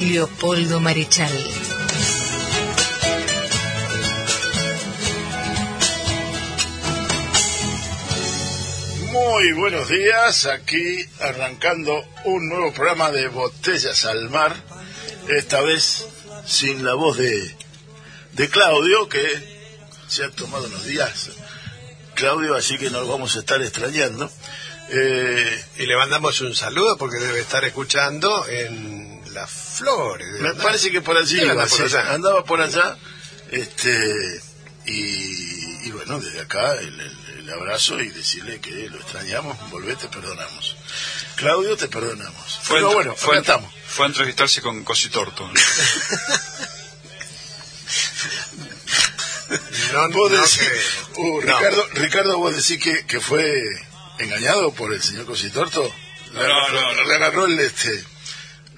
Leopoldo Marechal. Muy buenos días, aquí arrancando un nuevo programa de Botellas al Mar, esta vez sin la voz de, de Claudio, que se ha tomado unos días. Claudio, así que nos vamos a estar extrañando. Eh, Y le mandamos un saludo porque debe estar escuchando en las flores. me ¿verdad? parece que por allí Él anda iba, por allá. andaba por allá, este, y, y bueno, desde acá el, el- el abrazo y decirle que lo extrañamos, volvé, te perdonamos. Claudio, te perdonamos. Fue, Pero bueno, fue, estamos. fue a entrevistarse con Cositorto. No, Vos no decís- creo. Uh, No. Ricardo, Ricardo, vos decís que, que fue engañado por el señor Cositorto. Le No, agarró, no, no. le agarró el, este,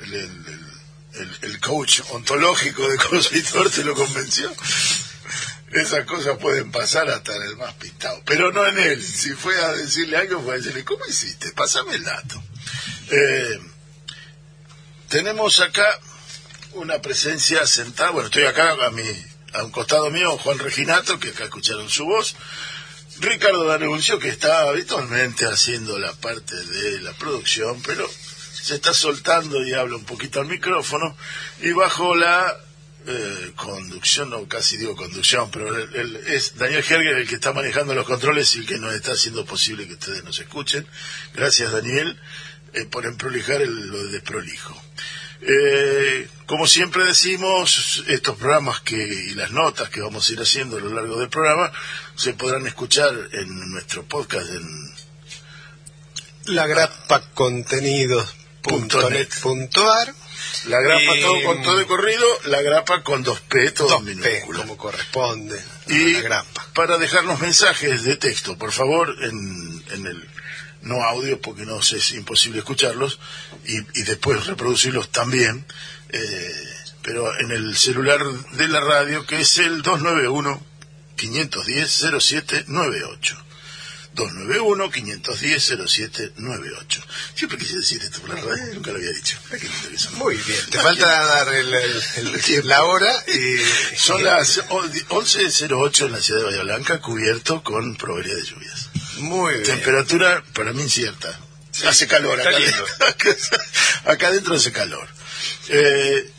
el, el- coach ontológico de Cositorto y lo convenció. Esas cosas pueden pasar hasta en el más pintado, pero no en él. Si fue a decirle algo, fue a decirle, ¿cómo hiciste? Pásame el dato. Eh, tenemos acá una presencia sentada, bueno, estoy acá a mi, a un costado mío, Juan Reginato, que acá escucharon su voz, Ricardo D'Anuncio, que está habitualmente haciendo la parte de la producción, pero se está soltando y habla un poquito al micrófono, y bajo la eh, conducción, no casi digo conducción, pero el- es Daniel Herger el que está manejando los controles y el que nos está haciendo posible que ustedes nos escuchen. Gracias Daniel eh, por emprolijar el- lo de desprolijo. Eh, como siempre decimos, estos programas que, y las notas que vamos a ir haciendo a lo largo del programa se podrán escuchar en nuestro podcast en La grapa contenidos.net.ar la grapa Y- todo con todo de corrido, la grapa con dos P, todo en 2P, minúscula. como corresponde Y la grapa. para dejarnos mensajes de texto, por favor, en, en el no audio, porque no sé, es imposible escucharlos, y, y después reproducirlos también, eh, pero en el celular de la radio, que es el 291-510-0798. 291-510-0798. Siempre quise decir esto por la radio, nunca lo había dicho. Muy bien, te falta dar el- el- el- la hora y Son las 11.08 en la ciudad de Bahía Blanca, cubierto con probabilidad de lluvias. muy bien. Temperatura para mí incierta. hace calor acá, acá adentro hace calor. Eh,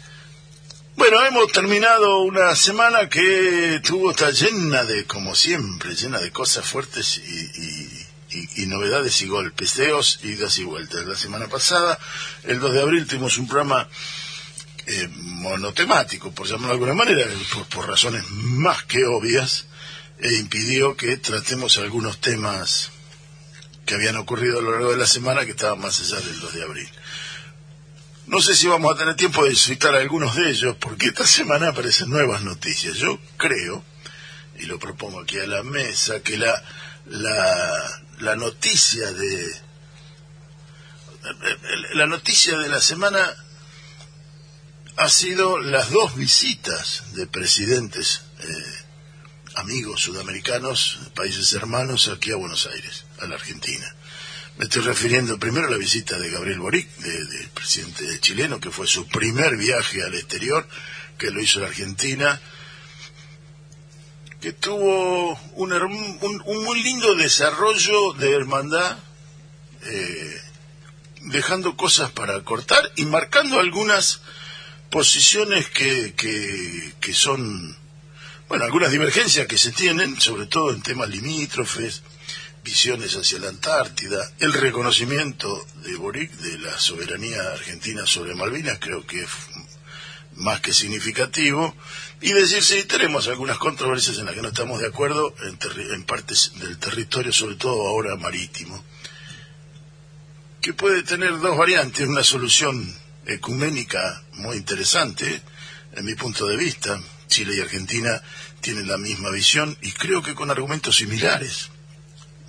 bueno, hemos terminado una semana que tuvo está llena de, como siempre, llena de cosas fuertes y, y- y- y novedades y golpes, deos, idas y vueltas. La semana pasada, el 2 de abril, tuvimos un programa eh, monotemático, por llamarlo de alguna manera, por, por razones más que obvias, e impidió que tratemos algunos temas que habían ocurrido a lo largo de la semana que estaban más allá del 2 de abril. No sé si vamos a tener tiempo de citar algunos de ellos, porque esta semana aparecen nuevas noticias. Yo creo, y lo propongo aquí a la mesa, que la, la, la noticia de la noticia de la semana ha sido las dos visitas de presidentes eh, amigos sudamericanos, países hermanos, aquí a Buenos Aires, a la Argentina. Me estoy refiriendo primero a la visita de Gabriel Boric, de- del presidente chileno, que fue su primer viaje al exterior, que lo hizo la Argentina, que tuvo un, un- un muy lindo desarrollo de hermandad, eh, dejando cosas para cortar y marcando algunas posiciones que, que, que son, bueno, algunas divergencias que se tienen, sobre todo en temas limítrofes, visiones hacia la Antártida, el reconocimiento de Boric de la soberanía argentina sobre Malvinas, creo que es más que significativo, y decir si tenemos algunas controversias en las que no estamos de acuerdo en, en partes del territorio, sobre todo ahora marítimo, que puede tener dos variantes, una solución ecuménica muy interesante, en mi punto de vista. Chile y Argentina tienen la misma visión y creo que con argumentos similares,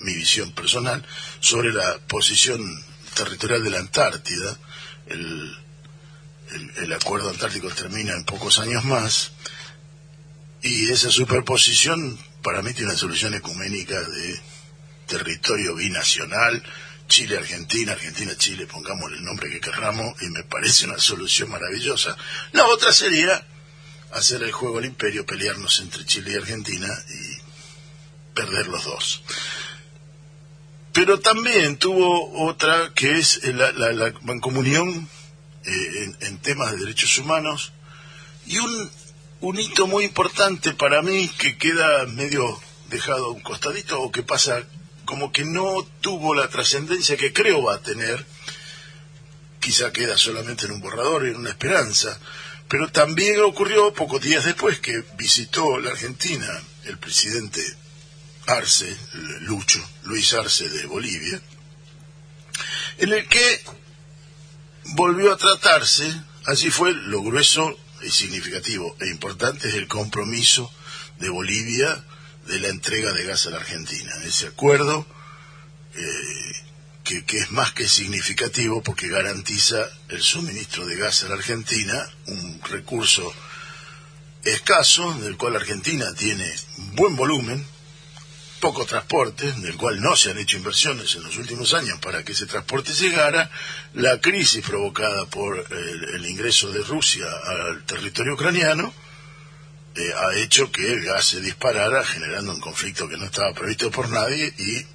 mi visión personal, sobre la posición territorial de la Antártida. El, el, acuerdo antártico termina en pocos años más y esa superposición para mí tiene una solución ecuménica de territorio binacional, Chile-Argentina, Argentina-Chile, pongamos el nombre que querramos, y me parece una solución maravillosa. La otra sería hacer el juego al imperio, pelearnos entre Chile y Argentina y perder los dos. Pero también tuvo otra que es la, la, la mancomunión eh, en, en temas de derechos humanos. Y un, un hito muy importante para mí que queda medio dejado a un costadito o que pasa como que no tuvo la trascendencia que creo va a tener, quizá queda solamente en un borrador y en una esperanza, pero también ocurrió pocos días después que visitó la Argentina el presidente Arce, Lucho, Luis Arce de Bolivia, en el que volvió a tratarse, allí fue lo grueso y significativo e importante es el compromiso de Bolivia de la entrega de gas a la Argentina. Ese acuerdo eh, que, que, es más que significativo porque garantiza el suministro de gas a la Argentina, un recurso escaso, del cual Argentina tiene buen volumen, poco transporte, del cual no se han hecho inversiones en los últimos años para que ese transporte llegara, la crisis provocada por el, el ingreso de Rusia al territorio ucraniano, eh, ha hecho que el gas se disparara, generando un conflicto que no estaba previsto por nadie y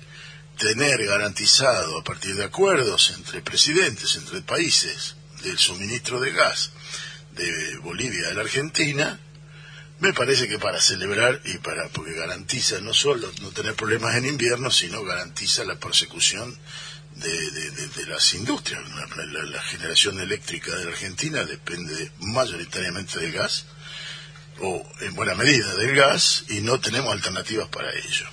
tener garantizado a partir de acuerdos entre presidentes, entre países, del suministro de gas de Bolivia a la Argentina, me parece que para celebrar y para porque garantiza no solo no tener problemas en invierno, sino garantiza la persecución de, de, de, de las industrias. La, la, la, generación eléctrica de la Argentina depende mayoritariamente del gas, o en buena medida del gas, y no tenemos alternativas para ello.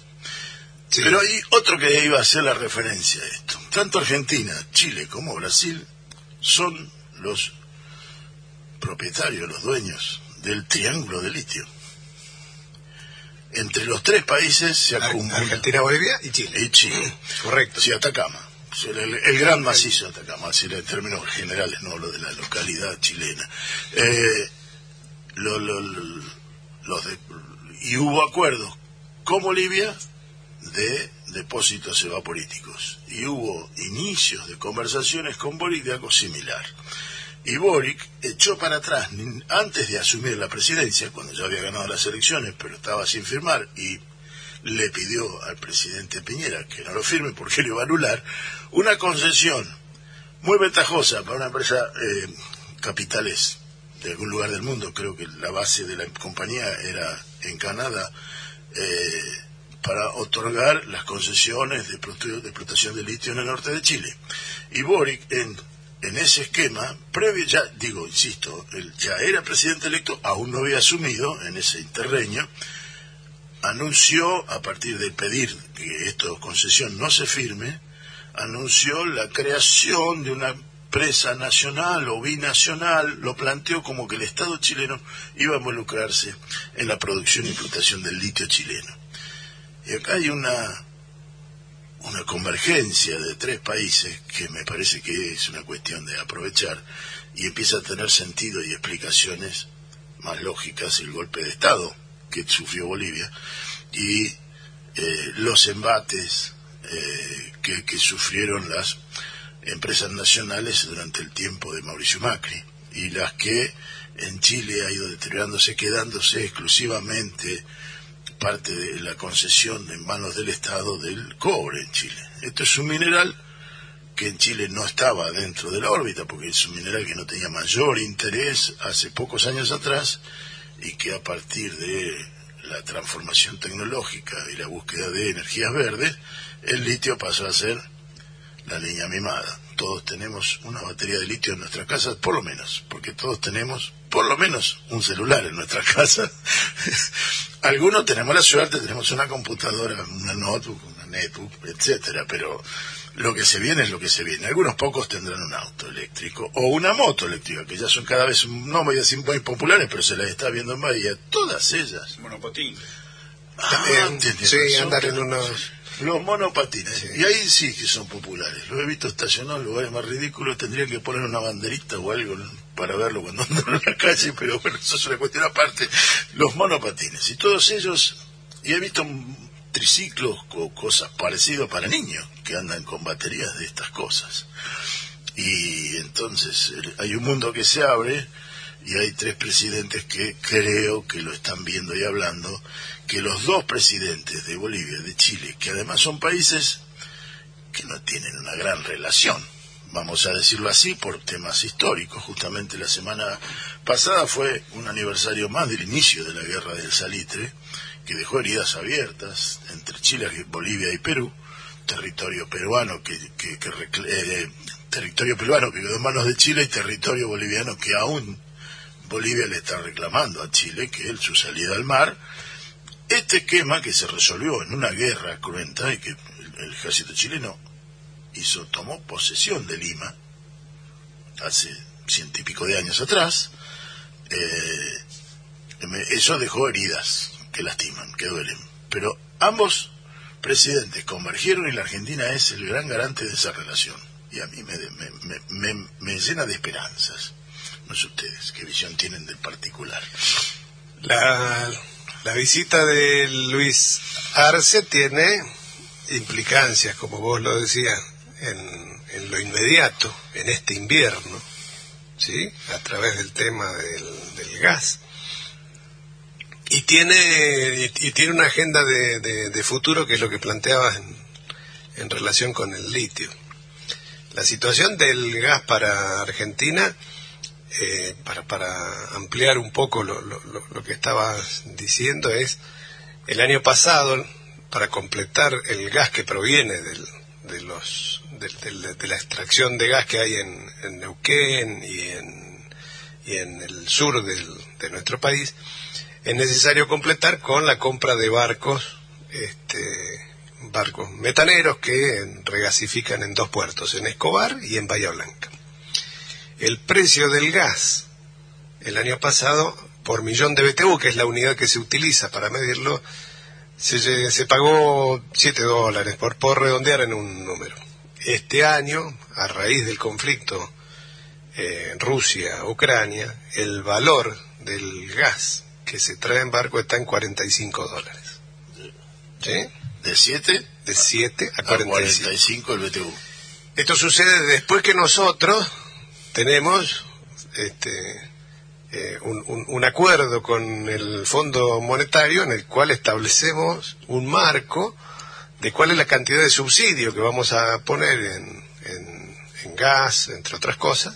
Sí. Pero hay otro que iba a hacer la referencia a esto. Tanto Argentina, Chile como Brasil son los propietarios, los dueños del triángulo de litio. Entre los tres países se acumula. Argentina, Bolivia y Chile. Y Chile. Correcto. Sí, Atacama. El, gran macizo de Atacama, decir, en términos generales, no lo de la localidad chilena. Eh, lo, lo, lo, los de, y hubo acuerdos con Bolivia de depósitos evaporíticos y hubo inicios de conversaciones con Bolivia algo similar. Y Boric echó para atrás, antes de asumir la presidencia, cuando ya había ganado las elecciones, pero estaba sin firmar, y le pidió al presidente Piñera que no lo firme porque le iba a anular, una concesión muy ventajosa para una empresa eh, capitales de algún lugar del mundo, creo que la base de la compañía era en Canadá, eh, para otorgar las concesiones de, de explotación de litio en el norte de Chile. Y Boric, en en ese esquema, previo ya, digo, insisto, él ya era presidente electo, aún no había asumido en ese interreño, anunció, a partir de pedir que esta concesión no se firme, anunció la creación de una empresa nacional o binacional, lo planteó como que el Estado chileno iba a involucrarse en la producción y explotación del litio chileno. Y acá hay una una convergencia de tres países que me parece que es una cuestión de aprovechar y empieza a tener sentido y explicaciones más lógicas el golpe de Estado que sufrió Bolivia y eh, los embates eh, que, que, sufrieron las empresas nacionales durante el tiempo de Mauricio Macri y las que en Chile ha ido deteriorándose, quedándose exclusivamente parte de la concesión en manos del Estado del cobre en Chile. Esto es un mineral que en Chile no estaba dentro de la órbita, porque es un mineral que no tenía mayor interés hace pocos años atrás y que a partir de la transformación tecnológica y la búsqueda de energías verdes, el litio pasó a ser la niña mimada. Todos tenemos una batería de litio en nuestra casa, por lo menos, porque todos tenemos por lo menos un celular en nuestra casa. Algunos tenemos la suerte, tenemos una computadora, una notebook, una netbook, etcétera, pero lo que se viene es lo que se viene. Algunos pocos tendrán un auto eléctrico o una moto eléctrica, que ya son cada vez, no voy a decir muy populares, pero se las está viendo en Bahía. Todas ellas. Monopatín. Ah, Eh, sí, razón, andar en unos... Los monopatines. Y ahí sí que son populares. Los he visto estacionados en lugares más ridículos. Tendrían que poner una banderita o algo para verlo cuando andan en la calle, pero bueno, eso es una cuestión aparte. Los monopatines. Y todos ellos, y he visto triciclos o cosas parecidas para niños que andan con baterías de estas cosas. Y entonces hay un mundo que se abre y hay tres presidentes que creo que lo están viendo y hablando, que los dos presidentes de Bolivia, de Chile, que además son países que no tienen una gran relación, vamos a decirlo así, por temas históricos. Justamente la semana pasada fue un aniversario más del inicio de la guerra del salitre, que dejó heridas abiertas entre Chile, Bolivia y Perú, territorio peruano que, que- que eh, territorio peruano que quedó en manos de Chile y territorio boliviano que aún Bolivia le está reclamando a Chile, que es su salida al mar. Este esquema que se resolvió en una guerra cruenta y que el, ejército chileno hizo, tomó posesión de Lima hace ciento y pico de años atrás, eh, eso dejó heridas que lastiman, que duelen. Pero ambos presidentes convergieron y la Argentina es el gran garante de esa relación. Y a mí me, me- me- me llena de esperanzas. No sé ustedes, qué visión tienen del particular. La, la visita de Luis Arce tiene implicancias, como vos lo decías, en, en lo inmediato, en este invierno, ¿sí? A través del tema del, del gas. Y tiene, y, y tiene una agenda de, de- de futuro que es lo que planteabas en, en relación con el litio. La situación del gas para Argentina eh, para, para ampliar un poco lo, lo- lo- que estabas diciendo, es el año pasado, para completar el gas que proviene del- de, los, del- de la extracción de gas que hay en, en Neuquén y en, y en el sur del- de nuestro país, es necesario completar con la compra de barcos, este, barcos metaneros que regasifican en dos puertos, en Escobar y en Bahía Blanca el precio del gas el año pasado por millón de BTU, que es la unidad que se utiliza para medirlo, se, se pagó 7 dólares, por, por redondear en un número. Este año, a raíz del conflicto eh, Rusia-Ucrania, el valor del gas que se trae en barco está en 45 dólares. ¿Sí? De 7 De 7 a a 45. 45 el BTU. Esto sucede después que nosotros tenemos este, eh, un, un- un acuerdo con el Fondo Monetario en el cual establecemos un marco de cuál es la cantidad de subsidio que vamos a poner en, en- en gas, entre otras cosas,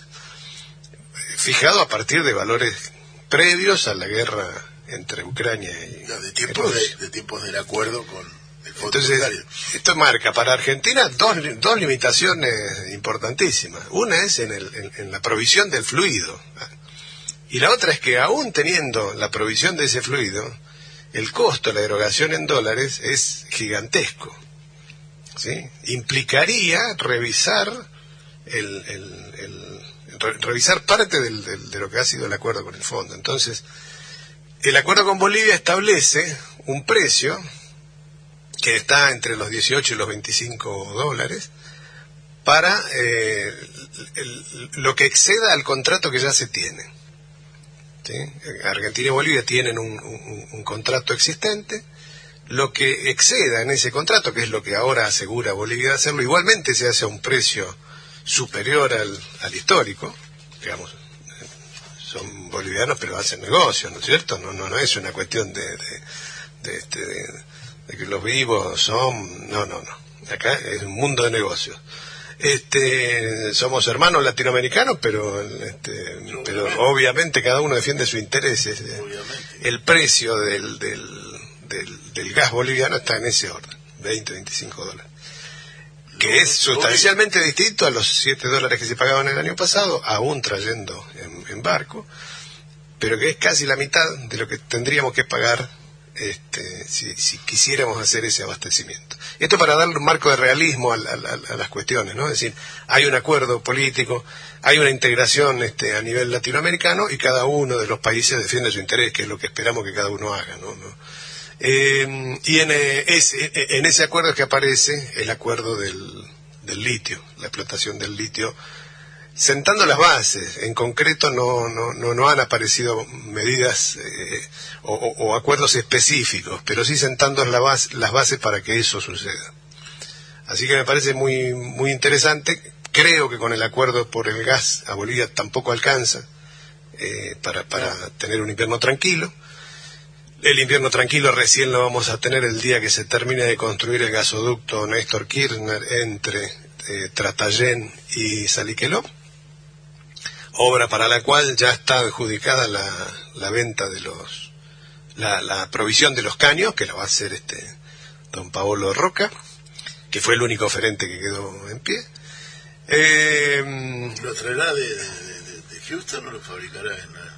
fijado a partir de valores previos a la guerra entre Ucrania y Ya, de tiempos de, Rusia. de tiempos del acuerdo con Entonces, esto marca para Argentina dos, dos limitaciones importantísimas. Una es en, el- en- en la provisión del fluido. Y la otra es que aún teniendo la provisión de ese fluido, el costo de la erogación en dólares es gigantesco. ¿sí? Implicaría revisar el, el- el- re- revisar parte del- del- de lo que ha sido el acuerdo con el fondo. Entonces, el acuerdo con Bolivia establece un precio que está entre los 18 y los 25 dólares para eh, el- lo que exceda al contrato que ya se tiene. ¿sí? Argentina y Bolivia tienen un, un- contrato existente. Lo que exceda en ese contrato, que es lo que ahora asegura Bolivia de hacerlo, igualmente se hace a un precio superior al, al histórico, digamos, son bolivianos pero hacen negocio, ¿no es cierto? No, no, no es una cuestión de, de, de, este, de- de que los vivos son, no, no, no, acá es un mundo de negocios. Este, somos hermanos latinoamericanos, pero, este, pero obviamente cada uno defiende sus intereses. eh. Obviamente. El precio del, del, del, del gas boliviano está en ese orden, 20, 25 dólares que es sustancialmente distinto a los 7 dólares que se pagaban el año pasado, aún trayendo en, en barco, pero que es casi la mitad de lo que tendríamos que pagar este, si, si quisiéramos hacer ese abastecimiento. Esto para darle un marco de realismo a, las cuestiones, ¿no? Es decir, hay un acuerdo político, hay una integración este, a nivel latinoamericano y cada uno de los países defiende su interés, que es lo que esperamos que cada uno haga, ¿no? ¿No? Eh, y en, eh, ese, en ese acuerdo es que aparece el acuerdo del litio, la explotación del litio sentando las bases. En concreto no, no, no, no han aparecido medidas eh, o, acuerdos específicos, pero sí sentando la las bases para que eso suceda. Así que me parece muy, muy interesante. Creo que con el acuerdo por el gas a Bolivia tampoco alcanza eh, para, para tener un invierno tranquilo. El invierno tranquilo recién lo vamos a tener el día que se termine de construir el gasoducto Néstor Kirchner entre eh, Tratayén y Saliqueló obra para la cual ya está adjudicada la, la venta de los la, la provisión de los caños que la va a hacer este don Paolo Roca que fue el único oferente que quedó en pie Eh, ¿Lo traerá de, de- de- Houston o lo fabricará en, la-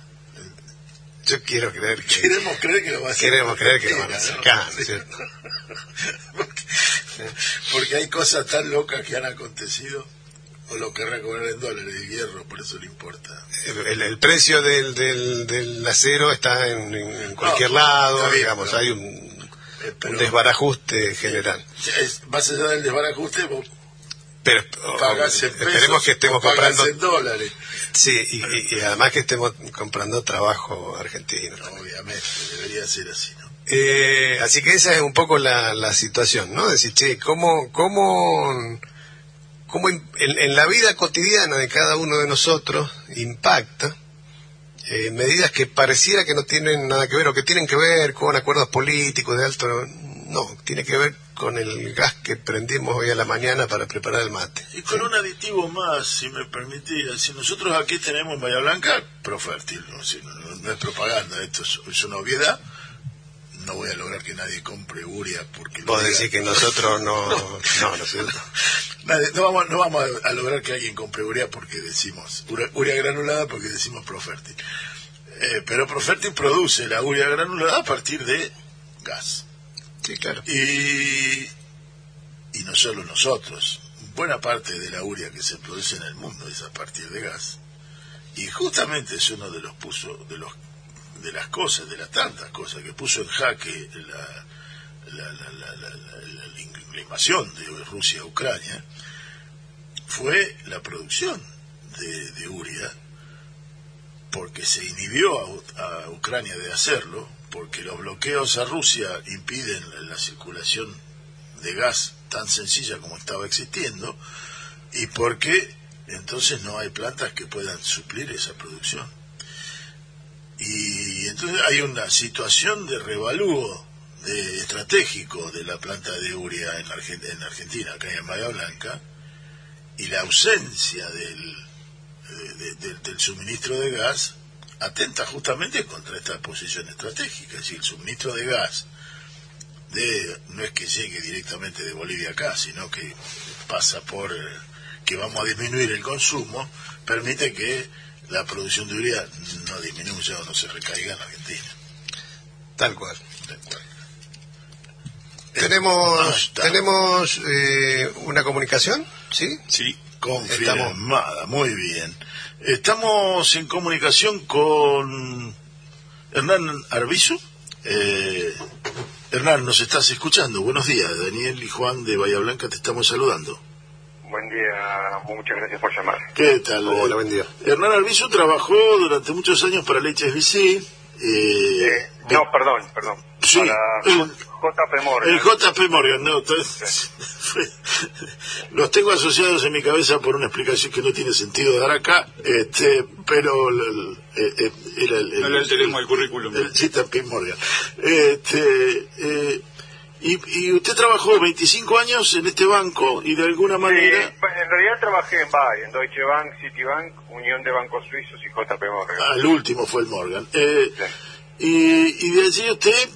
yo quiero creer que Queremos creer que lo va a hacer. queremos creer que lo van a hacer acá, ¿no cierto? porque, porque hay cosas tan locas que han acontecido o lo querrá cobrar en dólares de hierro, por eso le importa. el, el precio del, del, del acero está en, en cualquier No, lado bien, digamos pero- hay un, Eh, pero- un desbarajuste general Es- más allá del desbarajuste, vos pero pagás en pesos, esperemos que estemos comprando en dólares. Sí, y, y- y además que estemos comprando trabajo argentino. Obviamente, debería ser así, ¿no? Eh, así que esa es un poco la, la situación, ¿no? Decir, che, ¿cómo, cómo, cómo en, en la vida cotidiana de cada uno de nosotros impacta eh, medidas que pareciera que no tienen nada que ver o que tienen que ver con acuerdos políticos de alto... No, tiene que ver con el gas que prendimos hoy a la mañana para preparar el mate. Y con un aditivo más, si me permitís, si nosotros aquí tenemos en Bahía Blanca, Profértil, ¿no? Si no, no- no es propaganda, esto es, es una obviedad, no voy a lograr que nadie compre Uria porque... decís que nosotros no... No, no. Nadie- no vamos, no vamos a, a lograr que alguien compre urea porque decimos urea granulada porque decimos Profértil. Eh, pero Profértil produce la urea granulada a partir de gas. Sí, claro. Y, y no solo nosotros, buena parte de la urea que se produce en el mundo es a partir de gas. Y justamente es uno de los puso, de los de las cosas, de las tantas cosas que puso en jaque la, la, la, la, invasión de Rusia a Ucrania, fue la producción de, de urea, porque se inhibió a, a Ucrania de hacerlo, porque los bloqueos a Rusia impiden la circulación de gas tan sencilla como estaba existiendo, y porque entonces no hay plantas que puedan suplir esa producción. Y entonces hay una situación de revalúo de, estratégico de la planta de urea en, Argen- en Argentina, acá en Bahía Blanca, y la ausencia del, de- de- de- del suministro de gas atenta justamente contra esta posición estratégica. Es decir, el suministro de gas de, no es que llegue directamente de Bolivia acá, sino que pasa por eh, que vamos a disminuir el consumo, permite que la producción de urea no disminuya o no se recaiga en Argentina. Tal cual. ¿De acuerdo? Ah, Tenemos, tenemos eh, una comunicación, ¿sí? Sí, Confirmada, muy bien. Estamos en comunicación con Hernán Arbizu. Eh, Hernán, nos estás escuchando. Buenos días. Daniel y Juan de Bahía Blanca te estamos saludando. Buen día, muchas gracias por llamar. ¿Qué tal? Hola, buen día. Hernán Arbizu trabajó durante muchos años para Leches BC. Eh, Eh, no, perdón, perdón. Sí, Para el- JP Morgan. El JP Morgan, no, entonces, fue- los tengo asociados en mi cabeza por una explicación que no tiene sentido dar acá, este, pero el- el- eh, eh, era el, no le tenemos el currículum. el JP Morgan. Este, eh, y, y usted trabajó 25 años en este banco y de alguna Sí, manera, en realidad trabajé en BAE, en Deutsche Bank, Citibank, Unión de Bancos Suizos y JP Morgan. al último fue el Morgan, eh, Sí. y, y de allí usted,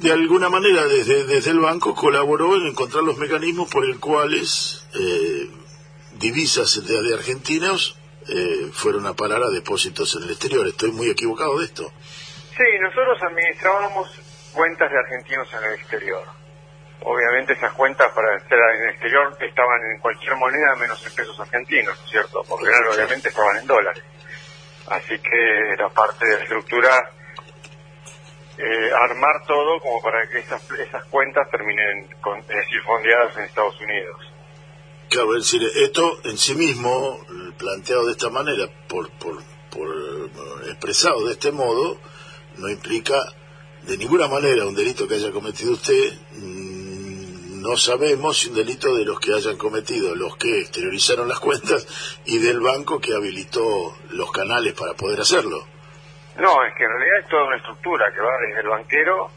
de alguna manera, desde, desde el banco, colaboró en encontrar los mecanismos por el cuales eh, divisas de, de argentinos eh, fueron a parar a depósitos en el exterior. Estoy muy equivocado de esto. Sí, nosotros administrábamos cuentas de argentinos en el exterior. Obviamente esas cuentas para estar en el exterior estaban en cualquier moneda menos en pesos argentinos, ¿no es ¿cierto? Porque claro, obviamente estaban en dólares. Así que era parte de la estructura eh, armar todo como para que esas, esas cuentas terminen, con, es decir, fondeadas en Estados Unidos. Claro, es decir, esto en sí mismo, planteado de esta manera, por, por, por eh, expresado de este modo, no implica de ninguna manera un delito que haya cometido usted. Mm, No sabemos si un delito de los que hayan cometido, los que exteriorizaron las cuentas y del banco que habilitó los canales para poder hacerlo. No, es que en realidad es toda una estructura que va desde el banquero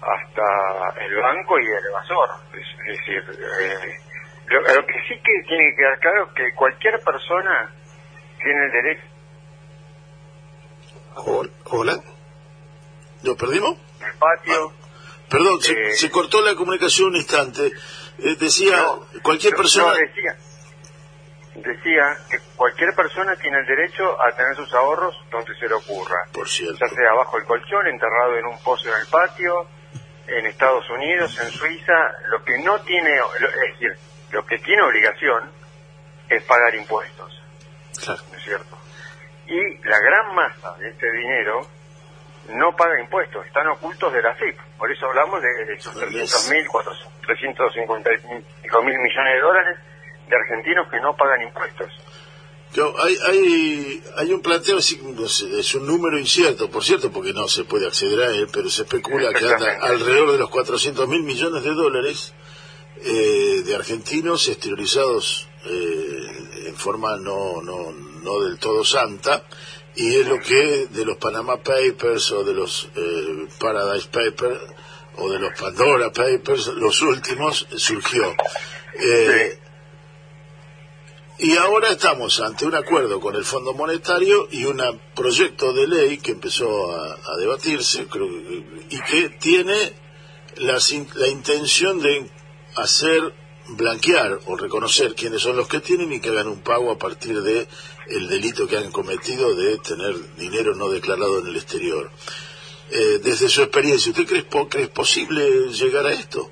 hasta el banco y el evasor. Es, es decir, eh, lo, lo que sí que tiene que quedar claro es que cualquier persona tiene el derecho Hol- Hola. ¿Lo perdimos? al patio. Perdón, se, Eh, se cortó la comunicación un instante. Eh, decía, No, cualquier persona... no, decía, decía que cualquier persona tiene el derecho a tener sus ahorros donde se le ocurra. Por cierto. ya sea bajo el colchón, enterrado en un pozo en el patio, en Estados Unidos, en Suiza, lo que no tiene, lo- es decir, lo que tiene obligación es pagar impuestos, Claro. ¿no es cierto? Y la gran masa de este dinero no paga impuestos, están ocultos de la FIP. Por eso hablamos de, de esos 300 mil, 355 mil millones de dólares de argentinos que no pagan impuestos. Yo- hay, hay, hay un planteo, es un número incierto, por cierto, porque no se puede acceder a él, pero se especula que anda alrededor de los 400 mil millones de dólares eh, de argentinos exteriorizados eh, en forma no, no, no del todo santa, y es lo que de los Panama Papers o de los eh, Paradise Papers o de los Pandora Papers, los últimos, surgió. Eh, y ahora estamos ante un acuerdo con el Fondo Monetario y un proyecto de ley que empezó a, a debatirse creo y que tiene la, la intención de hacer blanquear o reconocer quiénes son los que tienen y que hagan un pago a partir de el delito que han cometido de tener dinero no declarado en el exterior. Eh, desde su experiencia, ¿usted cree, cree posible llegar a esto?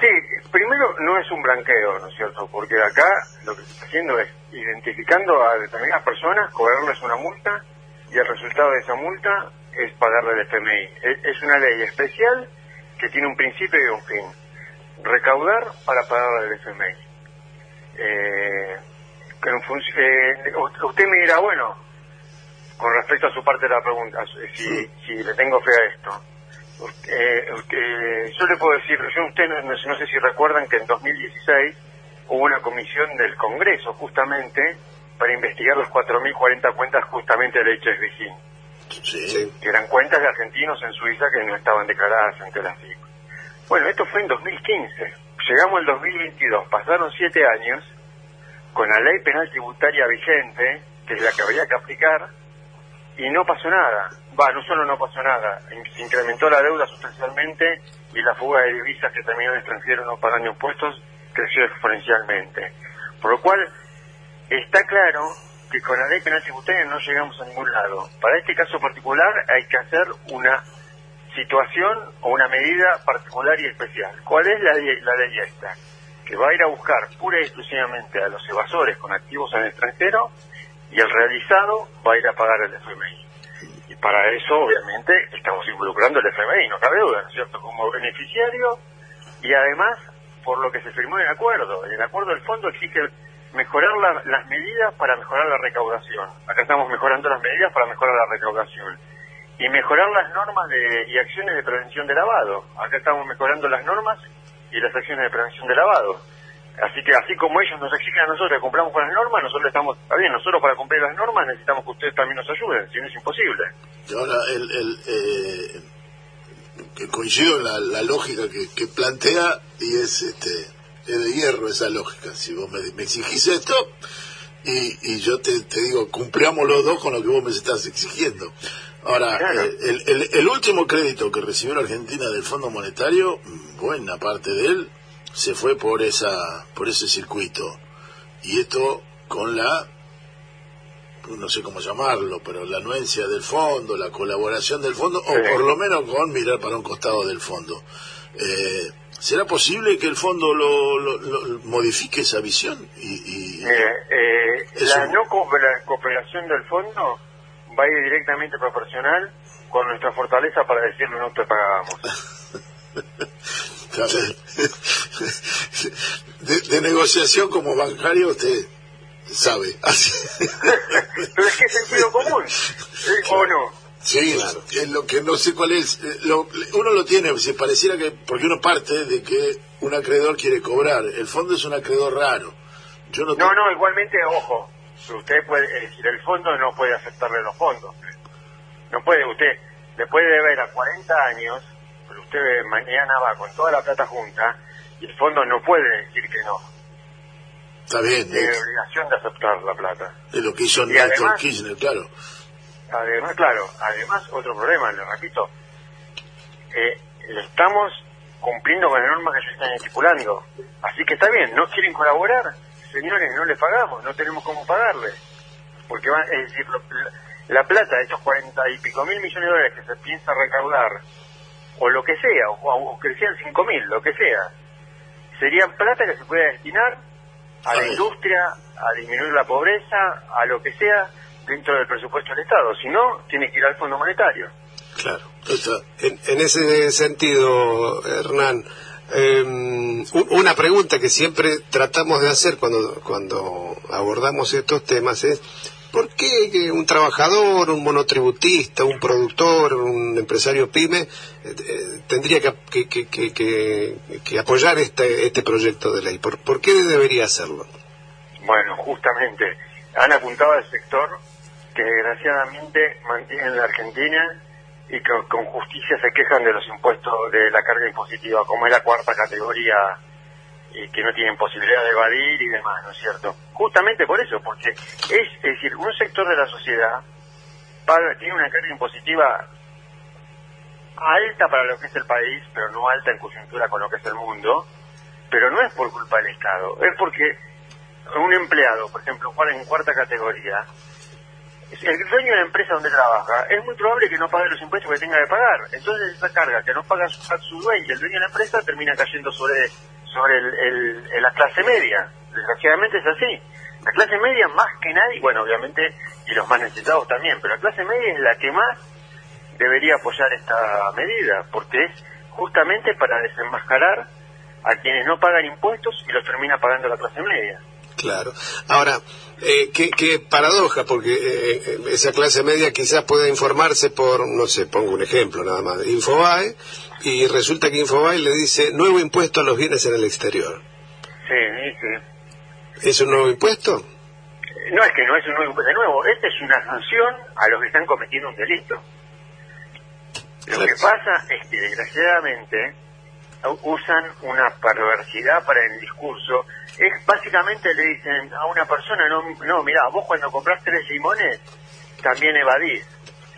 Sí, primero no es un blanqueo, ¿no es cierto? Porque acá lo que se está haciendo es identificando a determinadas personas, cobrarles una multa y el resultado de esa multa es pagarle el FMI. Es, es una ley especial que tiene un principio y un fin. Recaudar para pagarle al FMI. Eh, en eh, usted me dirá, bueno, con respecto a su parte de la pregunta, si, si le tengo fe a esto. Eh, yo le puedo decir, yo usted no, no- sé si recuerdan que en 2016 hubo una comisión del Congreso justamente para investigar los 4.040 cuentas justamente del HSBC, Sí. Que eran cuentas de argentinos en Suiza que no estaban declaradas ante la FIP. Bueno, esto fue en 2015. Llegamos al 2022, pasaron siete años con la ley penal tributaria vigente, que es la que había que aplicar, y no pasó nada. Va, no solo no pasó nada, se incrementó la deuda sustancialmente y la fuga de divisas que terminó en extranjero no pagando impuestos creció exponencialmente. Por lo cual, está claro que con la ley penal tributaria no llegamos a ningún lado. Para este caso particular hay que hacer una situación o una medida particular y especial. ¿Cuál es la, la ley esta? Que va a ir a buscar pura y exclusivamente a los evasores con activos en el extranjero y el realizado va a ir a pagar el FMI. Y para eso, obviamente, estamos involucrando el FMI, no cabe duda, ¿no es cierto?, como beneficiario y además por lo que se firmó el acuerdo. El acuerdo del fondo exige mejorar la- las medidas para mejorar la recaudación. Acá estamos mejorando las medidas para mejorar la recaudación. Y mejorar las normas de, y acciones de prevención de lavado. Acá estamos mejorando las normas y las acciones de prevención de lavado. Así que así como ellos nos exigen a nosotros que cumplamos con las normas, nosotros estamos, está bien, nosotros para cumplir las normas necesitamos que ustedes también nos ayuden, si no es imposible. Ahora, el, el, eh, coincido en la, lógica que, plantea y es este es de hierro esa lógica. Si vos me, exigís esto y, y yo te, te digo, cumplamos los dos con lo que vos me estás exigiendo. Ahora, Claro. eh, el, el, el último crédito que recibió la Argentina del Fondo Monetario, buena parte de él, se fue por esa por ese circuito. Y esto con la no sé cómo llamarlo, pero la anuencia del fondo, la colaboración del fondo, o por lo menos con mirar para un costado del fondo. Eh, ¿Será posible que el fondo lo, lo- lo- modifique esa visión? Y, y- eh, Eso. la no cooperación del fondo va a ir directamente proporcional con nuestra fortaleza para decirle no te pagamos. Claro. de, de negociación como bancario usted sabe. Pero es que es sentido común, ¿eh? ¿o no? Sí, es lo que no sé cuál es. eh, lo- uno lo tiene, se pareciera que, porque uno parte de que un acreedor quiere cobrar. El fondo es un acreedor raro. Yo no, No, no, igualmente, ojo, usted puede, es decir, el fondo no puede aceptarle los fondos. No puede, usted le puede deber a 40 años, pero usted mañana va con toda la plata junta y el fondo no puede decir que no. Está bien, Tiene es, obligación de aceptar la plata. es lo que hizo Y Néstor además- Kirchner, claro. Además, claro, además otro problema, le repito, eh, estamos cumpliendo con las normas que se están estipulando. Así que está bien, no quieren colaborar, señores, no les pagamos, no tenemos cómo pagarles. Porque van, es decir, lo- la, la plata de estos cuarenta y pico mil millones de dólares que se piensa recaudar, o lo que sea, o, o que sean cinco mil, lo que sea, serían plata que se puede destinar a la industria, a disminuir la pobreza, a lo que sea dentro del presupuesto del Estado. Si no, tiene que ir al Fondo Monetario. Claro. En, en ese sentido, Hernán, eh, un- una pregunta que siempre tratamos de hacer cuando, cuando abordamos estos temas es, ¿por qué un trabajador, un monotributista, un productor, un empresario pyme eh, eh, tendría que, que- que- apoyar este, este proyecto de ley? ¿Por, por qué debería hacerlo? Bueno, justamente, han apuntado al sector que desgraciadamente mantienen la Argentina y con justicia se quejan de los impuestos de la carga impositiva, como es la cuarta categoría y que no tienen posibilidad de evadir y demás, ¿no es cierto? Justamente por eso, porque es, es decir, un sector de la sociedad paga- tiene una carga impositiva alta para lo que es el país, pero no alta en coyuntura con lo que es el mundo, pero no es por culpa del Estado, es porque un empleado, por ejemplo, en cuarta categoría, el dueño de la empresa donde trabaja, es muy probable que no pague los impuestos que tenga que pagar. Entonces esa carga que no paga su, su dueño, el dueño de la empresa, termina cayendo sobre, sobre el, la clase media. Desgraciadamente es así. La clase media más que nadie, bueno, obviamente, y los más necesitados también, pero la clase media es la que más debería apoyar esta medida, porque es justamente para desenmascarar a quienes no pagan impuestos y los termina pagando la clase media. Claro. Ahora, eh, qué, qué paradoja, porque eh, eh, esa clase media quizás pueda informarse por, no sé, pongo un ejemplo nada más, Infobae, y resulta que Infobae le dice nuevo impuesto a los bienes en el exterior. Sí, sí. ¿Es un nuevo impuesto? No es que no es un nuevo, de nuevo, esta es una sanción a los que están cometiendo un delito. Lo Claro. que pasa es que desgraciadamente usan una perversidad para el discurso. Es básicamente le dicen a una persona, no, no, mira, vos cuando compras tres limones también evadís.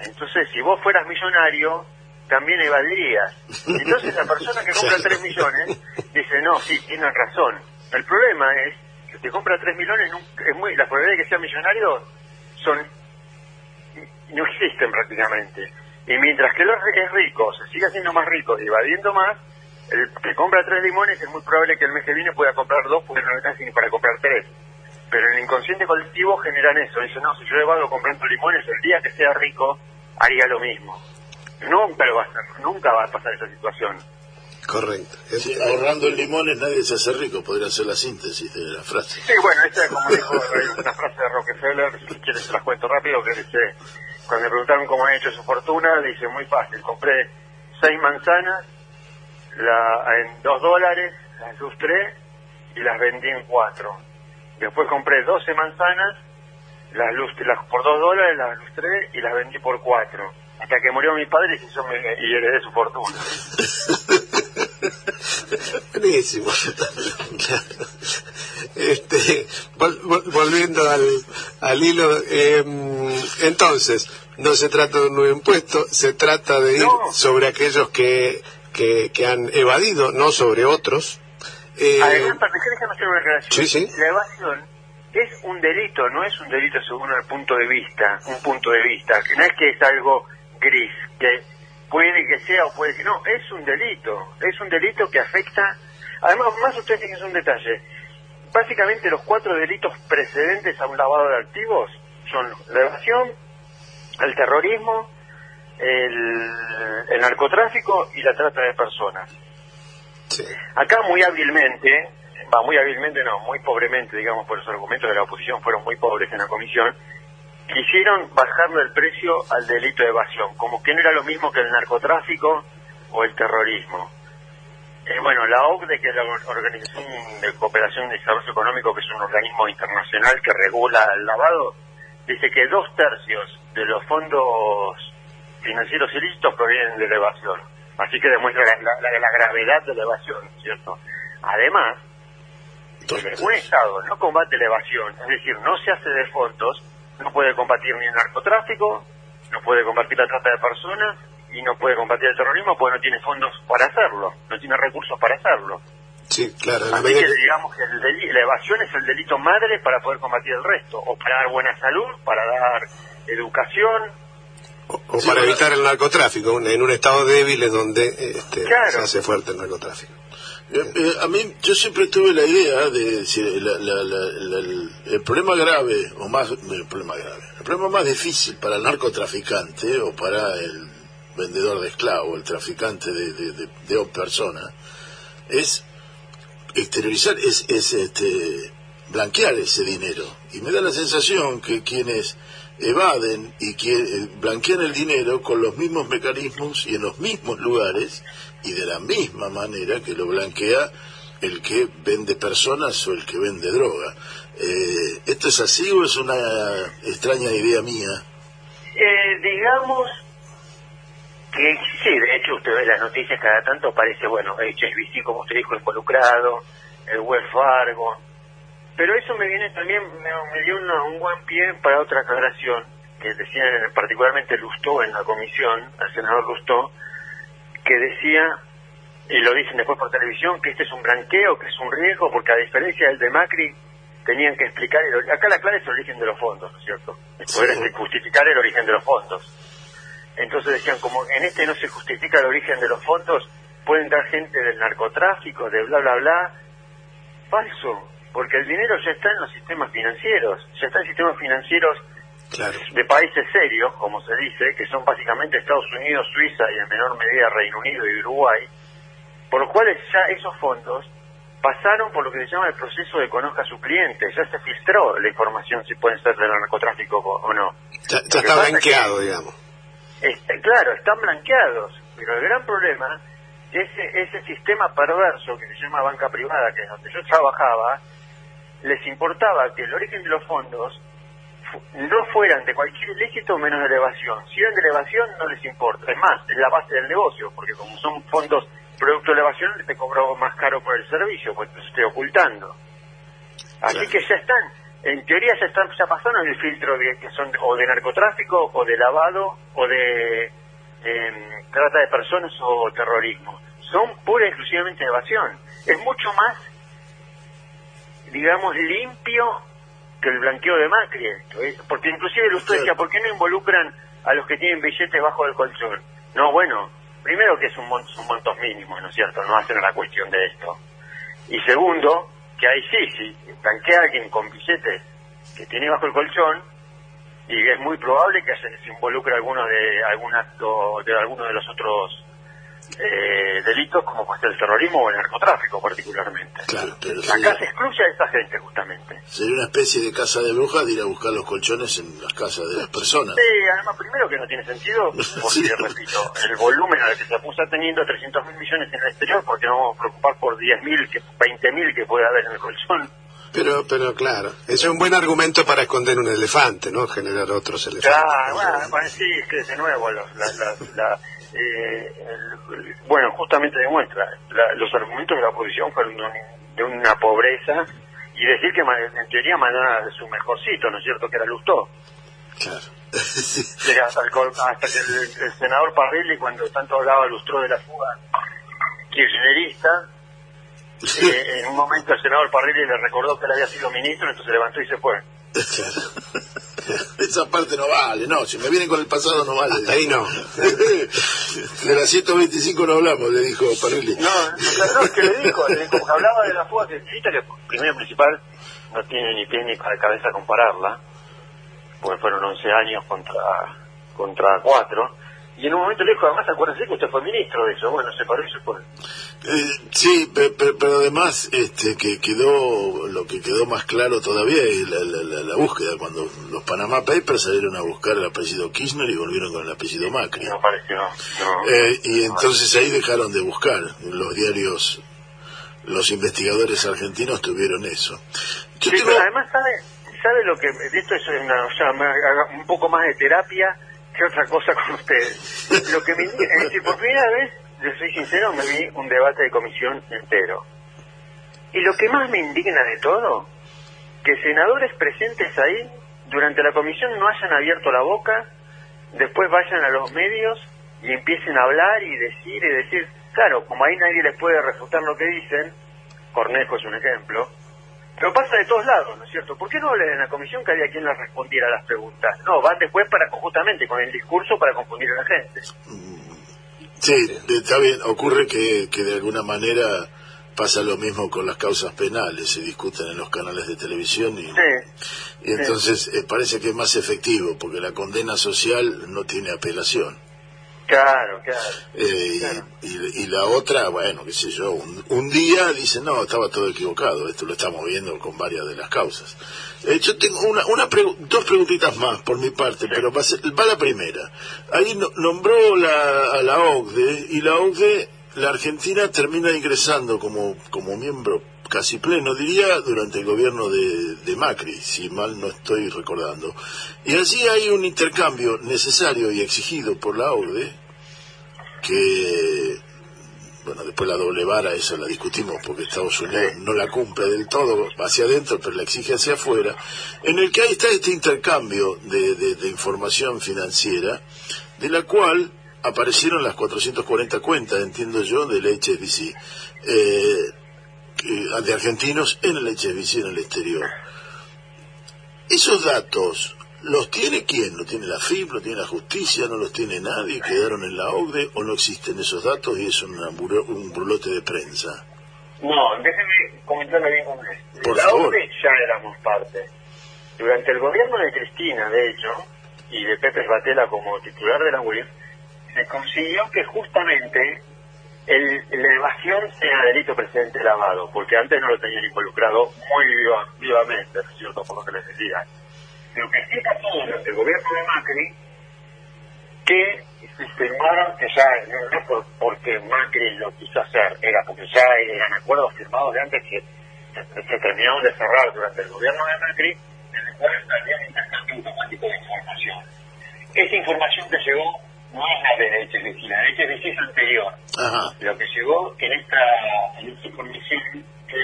Entonces, si vos fueras millonario, también evadirías. Entonces, la persona que compra tres millones dice, no, sí, tienen razón. El problema es que que compra tres millones, es muy, las probabilidades de que sea millonario son no existen prácticamente. Y mientras que que es rico se sigue haciendo más rico y evadiendo más, el que compra tres limones es muy probable que el mes que viene pueda comprar dos porque no le alcanza ni para comprar tres. Pero en el inconsciente colectivo generan eso. Dicen, no, si yo evado comprando limones, el día que sea rico haría lo mismo. Nunca, lo va a hacer, nunca va a pasar esa situación. Correcto. Sí, ahorrando limones nadie se hace rico, podría ser la síntesis de la frase. Sí, bueno, esta es como dijo una frase de Rockefeller, si quieres se las cuento rápido, que dice, cuando le preguntaron cómo ha hecho su fortuna, dice, muy fácil, compré seis manzanas la, en dos dólares, las lustré y las vendí en cuatro. Después compré 12 manzanas, las, lustré, las por dos dólares las lustré y las vendí por cuatro. Hasta que murió mi padre y, hizo mi- y heredé su fortuna. Buenísimo. Claro. Este, vol- vol- volviendo al, al hilo, eh, entonces, no se trata de un nuevo impuesto, se trata de ir No. sobre aquellos que, que, que han evadido, no sobre otros. Eh, Además, para déjame hacer una aclaración. Sí, sí. La evasión es un delito, no es un delito según el punto de vista, un punto de vista, que no es que es algo gris, que puede que sea o puede que no, es un delito, es un delito que afecta, además, más ustedes tienen un detalle, básicamente los cuatro delitos precedentes a un lavado de activos son la evasión, el terrorismo, el, el narcotráfico y la trata de personas. Sí. Acá muy hábilmente, va muy hábilmente no, muy pobremente, digamos, por los argumentos de la oposición fueron muy pobres en la comisión, quisieron bajarle el precio al delito de evasión, como que no era lo mismo que el narcotráfico o el terrorismo. Eh, bueno, la OCDE, que es la Organización de Cooperación y Desarrollo Económico, que es un organismo internacional que regula el lavado, dice que dos tercios de los fondos financieros ilícitos provienen de la evasión. Así que demuestra la, la- la gravedad de la evasión, ¿cierto? Además, un Estado no combate la evasión, es decir, no se hace de fondos, no puede combatir ni el narcotráfico, no puede combatir la trata de personas y no puede combatir el terrorismo porque no tiene fondos para hacerlo, no tiene recursos para hacerlo. Sí, claro. Así medida que digamos que el deli- la evasión es el delito madre para poder combatir el resto, o para dar buena salud, para dar educación, o, o para evitar el narcotráfico, en un estado débil es donde este, Claro. se hace fuerte el narcotráfico. Eh, eh, a mí, yo siempre tuve la idea de decir, la- la- la- la- el, el problema grave, o más, el problema grave, el problema más difícil para el narcotraficante o para el vendedor de esclavos, el traficante de, de, de- de personas, es exteriorizar, es, es este, blanquear ese dinero. Y me da la sensación que quienes evaden y eh, blanquean el dinero con los mismos mecanismos y en los mismos lugares y de la misma manera que lo blanquea el que vende personas o el que vende droga. Eh, ¿Esto es así o es una extraña idea mía? Eh, digamos que sí, de hecho usted ve las noticias cada tanto parece, bueno, HSBC como usted dijo involucrado, el Wells Fargo, pero eso me viene también, me, me dio una- un buen pie para otra aclaración que decía particularmente Lustó en la comisión, el senador Lustó, que decía, y lo dicen después por televisión, que este es un blanqueo, que es un riesgo, porque a diferencia del de Macri, tenían que explicar, el, acá la clave es el origen de los fondos, ¿no es cierto? Es poder Sí. justificar el origen de los fondos. Entonces decían, como en este no se justifica el origen de los fondos, puede entrar gente del narcotráfico, de bla, bla, bla. Falso, porque el dinero ya está en los sistemas financieros, ya está en sistemas financieros Claro. de países serios, como se dice, que son básicamente Estados Unidos, Suiza y en menor medida Reino Unido y Uruguay, por los cuales ya esos fondos pasaron por lo que se llama el proceso de conozca a su cliente, ya se filtró la información si pueden ser del narcotráfico o no. Ya, ya Lo está es blanqueado, digamos. Este, claro, están blanqueados, pero el gran problema es ese, ese sistema perverso que se llama banca privada, que es donde yo trabajaba, les importaba que el origen de los fondos no fueran de cualquier ilícito menos de elevación. Si eran de elevación no les importa. Es más, es la base del negocio, porque como son fondos producto de elevación, te cobro más caro por el servicio, pues te estoy ocultando. Así Claro. que ya están, en teoría ya están, ya pasaron el filtro de que son o de narcotráfico, o de lavado, o de em, trata de personas o terrorismo. Son pura y exclusivamente evasión. Es mucho más, digamos, limpio que el blanqueo de Macri ¿eh? porque inclusive usted decía, ¿por qué no involucran a los que tienen billetes bajo el colchón? No, bueno, primero que es un mon- son montos mínimos, ¿no es cierto? No hacen la cuestión de esto. Y segundo, que ahí sí, si blanquea a alguien con billetes que tiene bajo el colchón, y es muy probable que se, se involucre alguno de algún acto de alguno de los otros eh, delitos como puede ser el terrorismo o el narcotráfico particularmente. Claro, pero Acá sería, se excluye a esa gente justamente. sería una especie de casa de brujas de ir a buscar los colchones en las casas de las personas. Sí, además primero que no tiene sentido, porque Sí. repito, el volumen al que se apuesta teniendo 300 mil millones en el exterior, porque no vamos a preocupar por 10 mil, 20 mil que puede haber en el colchón. Pero, pero claro, es un buen argumento para esconder un elefante, ¿no? Generar otros elefantes. Claro, bueno, bueno, sí, es que de nuevo, los- la- la- la, eh, el- bueno, justamente demuestra, la- los argumentos de la oposición fueron de, un- de una pobreza y decir que en teoría mandó a su mejorcito, ¿no es cierto?, que era Lustó. Claro. Hasta, el hasta que el, el senador Parrilli, cuando tanto hablaba Lustó de la fuga kirchnerista, eh, en un momento el senador Parrilli le recordó que él había sido ministro, entonces se levantó y se fue. Claro. Esa parte no vale, no, si me vienen con el pasado no vale. Hasta ahí no. De la 125 no hablamos, le dijo Parrilli. No, no, no, es que le dijo, le dijo, hablaba de la fuga que necesita, que primero principal no tiene ni pie ni para cabeza compararla, porque fueron 11 años contra contra 4, y en un momento le dijo, además acuérdense que usted fue ministro de eso, bueno, se se fue. Eh, sí, pe- pe- pero, además este, que quedó lo que quedó más claro todavía es la, la- la- la búsqueda cuando los Panama Papers salieron a buscar el apellido Kirchner y volvieron con el apellido Macri. No pareció, no. Eh, y entonces ahí dejaron de buscar. Los diarios, los investigadores argentinos tuvieron eso. Yo Sí, tengo- pero además sabe, sabe lo que esto es una, o sea, un poco más de terapia que otra cosa con ustedes. Lo que me es decir, por primera vez, le soy sincero, me vi un debate de comisión entero. Y lo que más me indigna de todo, que senadores presentes ahí durante la comisión no hayan abierto la boca, después vayan a los medios y empiecen a hablar y decir y decir, claro, como ahí nadie les puede refutar lo que dicen, Cornejo es un ejemplo, pero pasa de todos lados, ¿no es cierto? ¿Por qué no hablan en la comisión que había quien les respondiera a las preguntas? No, van después para justamente con el discurso para confundir a la gente. Sí, está bien. Ocurre que, que de alguna manera pasa lo mismo con las causas penales. Se discuten en los canales de televisión y, Sí, y entonces eh, parece que es más efectivo porque la condena social no tiene apelación. Claro, claro. Eh, Claro. y, la otra, bueno, qué sé yo, un, un día dicen, no, estaba todo equivocado, esto lo estamos viendo con varias de las causas. Eh, yo tengo una, una pregu- dos preguntitas más por mi parte, pero va, va la primera. Ahí no- nombró la, a la OCDE y la OCDE, la Argentina termina ingresando como, como miembro casi pleno, diría, durante el gobierno de, de Macri, si mal no estoy recordando. Y allí hay un intercambio necesario y exigido por la OCDE, que, bueno, después la doble vara, eso la discutimos porque Estados Unidos no la cumple del todo hacia adentro, pero la exige hacia afuera, en el que ahí está este intercambio de, de- información financiera, de la cual aparecieron las 440 cuentas, entiendo yo, del HSBC, eh, que- de argentinos en el HSBC en el exterior. Esos datos, ¿los tiene quién? ¿Lo tiene la FIP? ¿Lo tiene la justicia? ¿No los tiene nadie? ¿Quedaron en la OCDE? ¿O no existen esos datos y es una buro- un burlote de prensa? No, déjeme comentarle bien con. Por la favor. OCDE ya éramos parte. Durante el gobierno de Cristina, de hecho, y de Pepe Batela como titular de la UIF, se consiguió que justamente el, la evasión sea delito precedente lavado, porque antes no lo tenían involucrado muy viva- vivamente, ¿no es cierto?, por lo que les decía. Lo que sí pasó durante el gobierno de Macri, que se firmaron, que ya no, no por- porque Macri lo quiso hacer, era porque ya eran acuerdos firmados de antes que se, se terminaron de cerrar durante el gobierno de Macri, en el cual había un intercambio automático de información. Esa información que llegó no es la de HSBC, la de HSBC es anterior. Ajá. Lo que llegó en esta, en esta información, que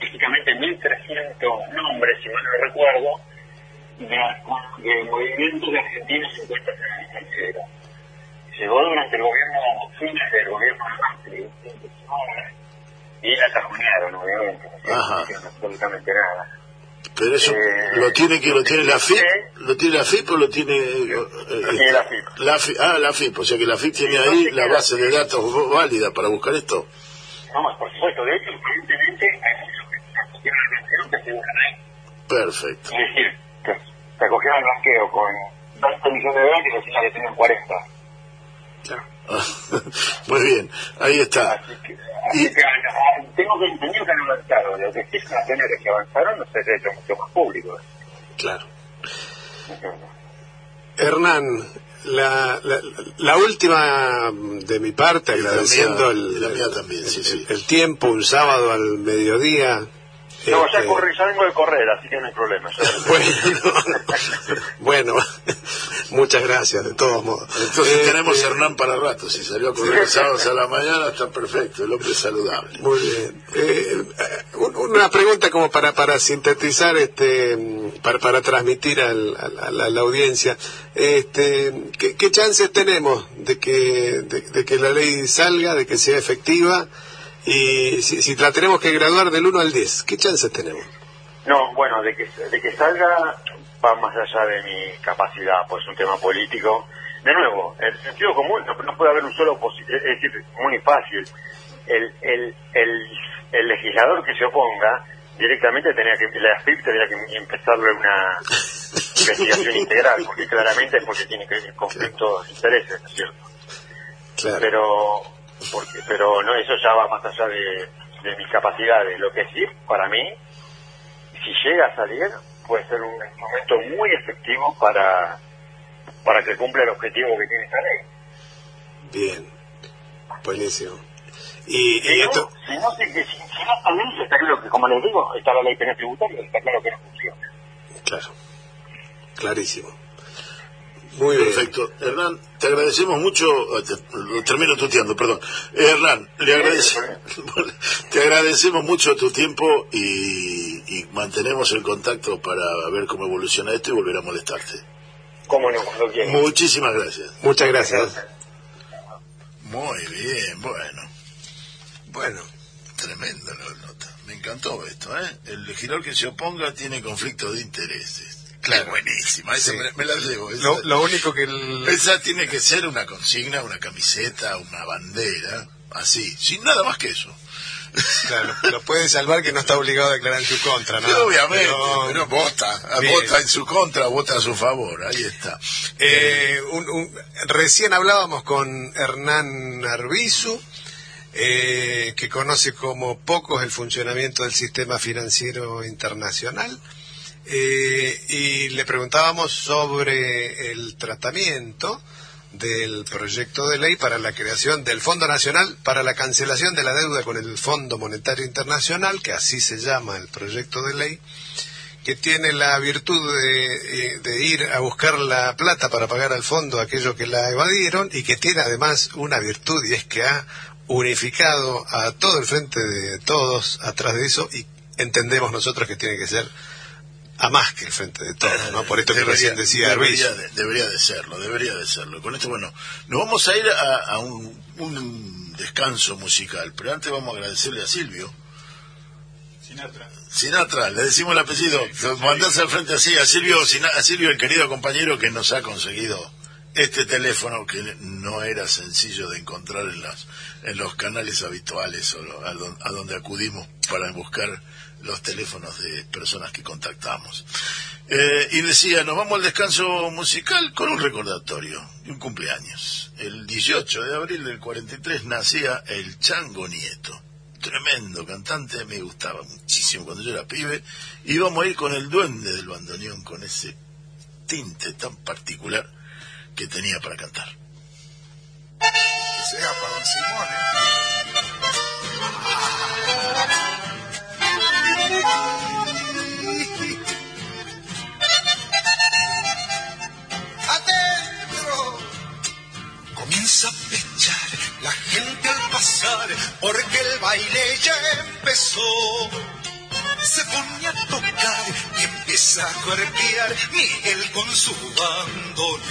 básicamente 1.300 nombres, si mal no recuerdo, de, de movimientos de argentinos en cuentas en el extranjero. Llegó durante el gobierno, fines del gobierno de Macri, y la cajonearon, obviamente, no hicieron absolutamente nada. Pero eso Eh, lo tiene que lo tiene la FIP, lo tiene la FIP o lo tiene eh, eh, tiene la FIP. la FIP, ah, la FIP, o sea que la FIP tiene no ahí la base de datos válida para buscar esto. Vamos, por supuesto, de hecho, aparentemente hay que al. Perfecto. Es decir, se acogieron al blanqueo con 20 millones de dólares y decían que tenían 40. Muy bien, ahí está. Así que, así Y- que ah, tengo que entender que han avanzado. Lo que sí pena que avanzaron, no se ha hecho mucho más público. Claro. Hernán, la, la, la última de mi parte, agradeciendo el, sí, sí. el tiempo, un sábado al mediodía. No, ya, este, corrí, ya vengo de correr, así que no hay problema. Bueno, bueno, muchas gracias, de todos modos. Entonces Eh, tenemos eh, a Hernán para rato. Si salió a correr los sábados a la mañana, está perfecto. El hombre es saludable. Muy bien. Eh, eh, un- una pregunta como para, para sintetizar, este, para, para transmitir al- al- a, la, a la audiencia. Este, ¿qué, qué chances tenemos de que, de, de que la ley salga, de que sea efectiva? Y si, si la tenemos que graduar del 1 al 10, ¿qué chances tenemos? No, bueno, de que, de que salga va más allá de mi capacidad, pues es un tema político. De nuevo, el sentido común, no, no puede haber un solo es decir, muy fácil. El, el, el, el legislador que se oponga directamente tenía que, la AFIP tendría que empezarle una investigación integral, porque claramente es porque tiene que ver conflictos de intereses, ¿no es cierto? Claro. pero porque pero no eso ya va más allá de, de mis capacidades lo que sí para mí si llega a salir puede ser un instrumento muy efectivo para para que cumpla el objetivo que tiene esta ley Bien. Buenísimo. Y, si y no, esto, si no, si, si, si no ley está claro que como les digo está la ley penal tributaria está claro que no funciona claro, clarísimo. Muy bien. Perfecto. Hernán, te agradecemos mucho. eh, te- lo termino tuteando, perdón. Eh, Hernán, le agradece, te agradecemos mucho tu tiempo y, y mantenemos el contacto para ver cómo evoluciona esto y volver a molestarte. cómo no cuando quieran Muchísimas gracias. Muchas gracias. Muy bien, bueno. Bueno, Tremendo la nota. Me encantó esto, ¿eh? El legislador que se oponga tiene conflicto de intereses. Claro. buenísima. Esa Sí. me, me la llevo. esa- lo, lo único que el, Esa tiene que ser una consigna, una camiseta, una bandera, así, sin nada más que eso. claro, lo puede salvar que no está obligado a declarar en su contra, ¿no? Sí, obviamente, Pero- pero, vota, Bien. vota en su contra, vota a su favor, ahí está. Eh, un- un- recién hablábamos con Hernán Arbizu, eh, que conoce como pocos el funcionamiento del sistema financiero internacional, eh, y le preguntábamos sobre el tratamiento del proyecto de ley para la creación del Fondo Nacional para la cancelación de la deuda con el Fondo Monetario Internacional, que así se llama el proyecto de ley, que tiene la virtud de, eh, de ir a buscar la plata para pagar al fondo a aquellos que la evadieron y que tiene además una virtud y es que ha unificado a todo el frente de todos atrás de eso y entendemos nosotros que tiene que ser a más que el frente de todos, ¿no? Por esto que Debería- recién decía debería de, debería de serlo, debería de serlo. Con esto, bueno, nos vamos a ir a, a un, un descanso musical, pero antes vamos a agradecerle a Silvio. Sinatra. Sinatra, le decimos el apellido, mandás al frente así, a Silvio, a Silvio, el querido compañero que nos ha conseguido este teléfono que no era sencillo de encontrar en, las, en los canales habituales o a, don- a donde acudimos para buscar los teléfonos de personas que contactamos. Eh, y decía, nos vamos al descanso musical con un recordatorio y un cumpleaños. El 18 de abril del 43 nacía el Chango Nieto tremendo cantante, me gustaba muchísimo cuando yo era pibe. Y vamos a ir con el duende del bandoneón, con ese tinte tan particular que tenía para cantar. Que sea para Simón, ¿eh? ¡Adentro! Comienza a pechar la gente al pasar, porque el baile ya empezó. Se pone a tocar y empieza a cuerpear Miguel con su bandoneón.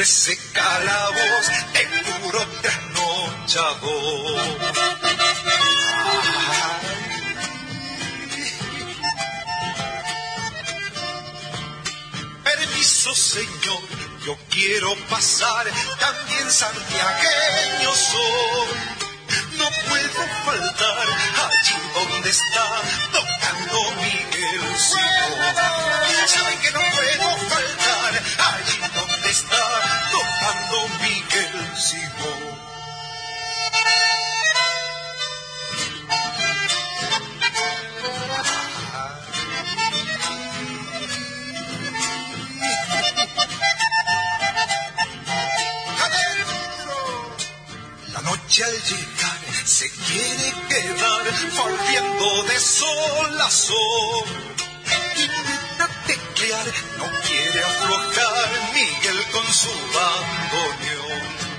Tendrá reseca la voz de puro trasnochador? Permiso, señor, yo quiero pasar, también santiagueño soy. No puedo faltar allí donde está tocando Miguel Simón. Saben que no puedo faltar Adentro. La noche al llegar se quiere quedar volviendo de sol a sol. Intenta teclear, no quiere aflojar Miguel con su bandoneón.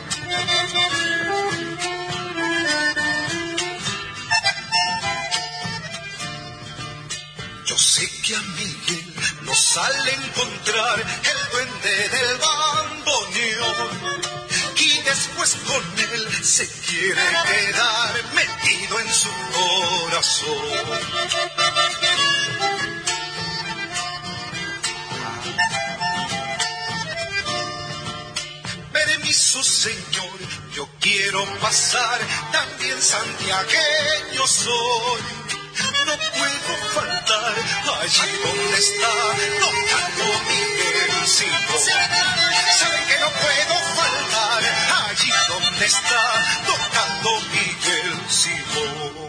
Yo sé que a Miguel lo sale encontrar el duende del bandoneón. Y después con él se quiere quedar metido en su corazón. Permiso, señor, yo quiero pasar, también santiagueño soy. No puedo faltar allí donde está tocando Miguelcito. Saben que no puedo faltar allí donde está tocando Miguelcito.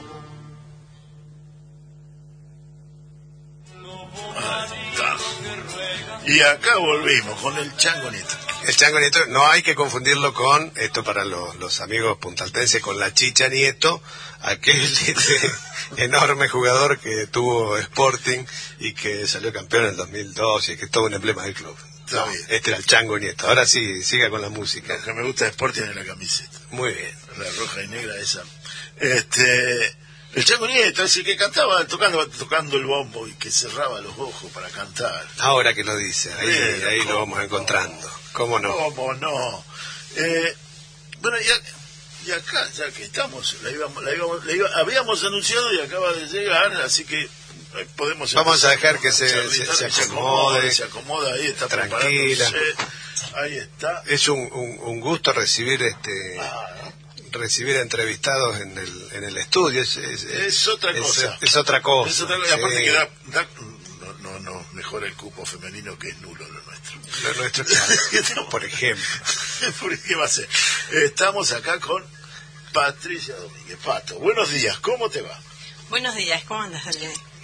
Y acá volvimos con el chango nieto. El Chango Nieto no hay que confundirlo con, esto para los, los amigos puntaltenses, con la Chicha Nieto, aquel este, enorme jugador que tuvo Sporting y que salió campeón en el 2002 y que es todo un emblema del club. No, este era el Chango Nieto. Ahora sí, siga con la música. Lo que me gusta de Sporting es la camiseta. Muy bien. la roja y negra esa. Este, el Chango Nieto, ese que cantaba tocando, tocando el bombo y que cerraba los ojos para cantar. Ahora que lo dice, ahí, lo ¿cómo vamos no? encontrando. ¿Cómo no? ¿Cómo no? Eh, bueno, y, y acá, ya que estamos, la íbamos, la íbamos- la iba- habíamos anunciado y acaba de llegar, así que eh, podemos Vamos a dejar que se- se- se acomode. se acomoda ahí, está Tranquila. Ahí está. Es un, un- un gusto recibir este Ah, recibir entrevistados en el, en el estudio. Es, es- Es otra cosa. Es, otra cosa. Es otra cosa. Aparte que da, da- no, no, no, mejora el cupo femenino que es nulo lo nuestro. Lo nuestro, claro, por ejemplo. ¿Por qué va a ser? Estamos acá con Patricia Domínguez. Pato, buenos días, ¿cómo te va? Buenos días, ¿cómo andas?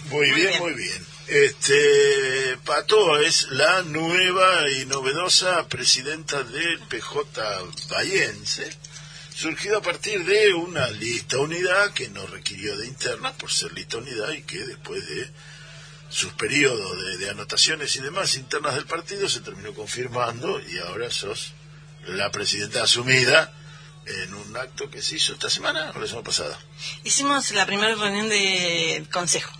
Muy, Muy bien, bien. muy bien. Este, Pato es la nueva y novedosa presidenta del PJ Bayense, surgido a partir de una lista unidad que no requirió de interna por ser lista unidad y que después de sus periodos de, de anotaciones y demás internas del partido se terminó confirmando y ahora sos la presidenta asumida en un acto que se hizo esta semana o la semana pasada. Hicimos la primera reunión de consejo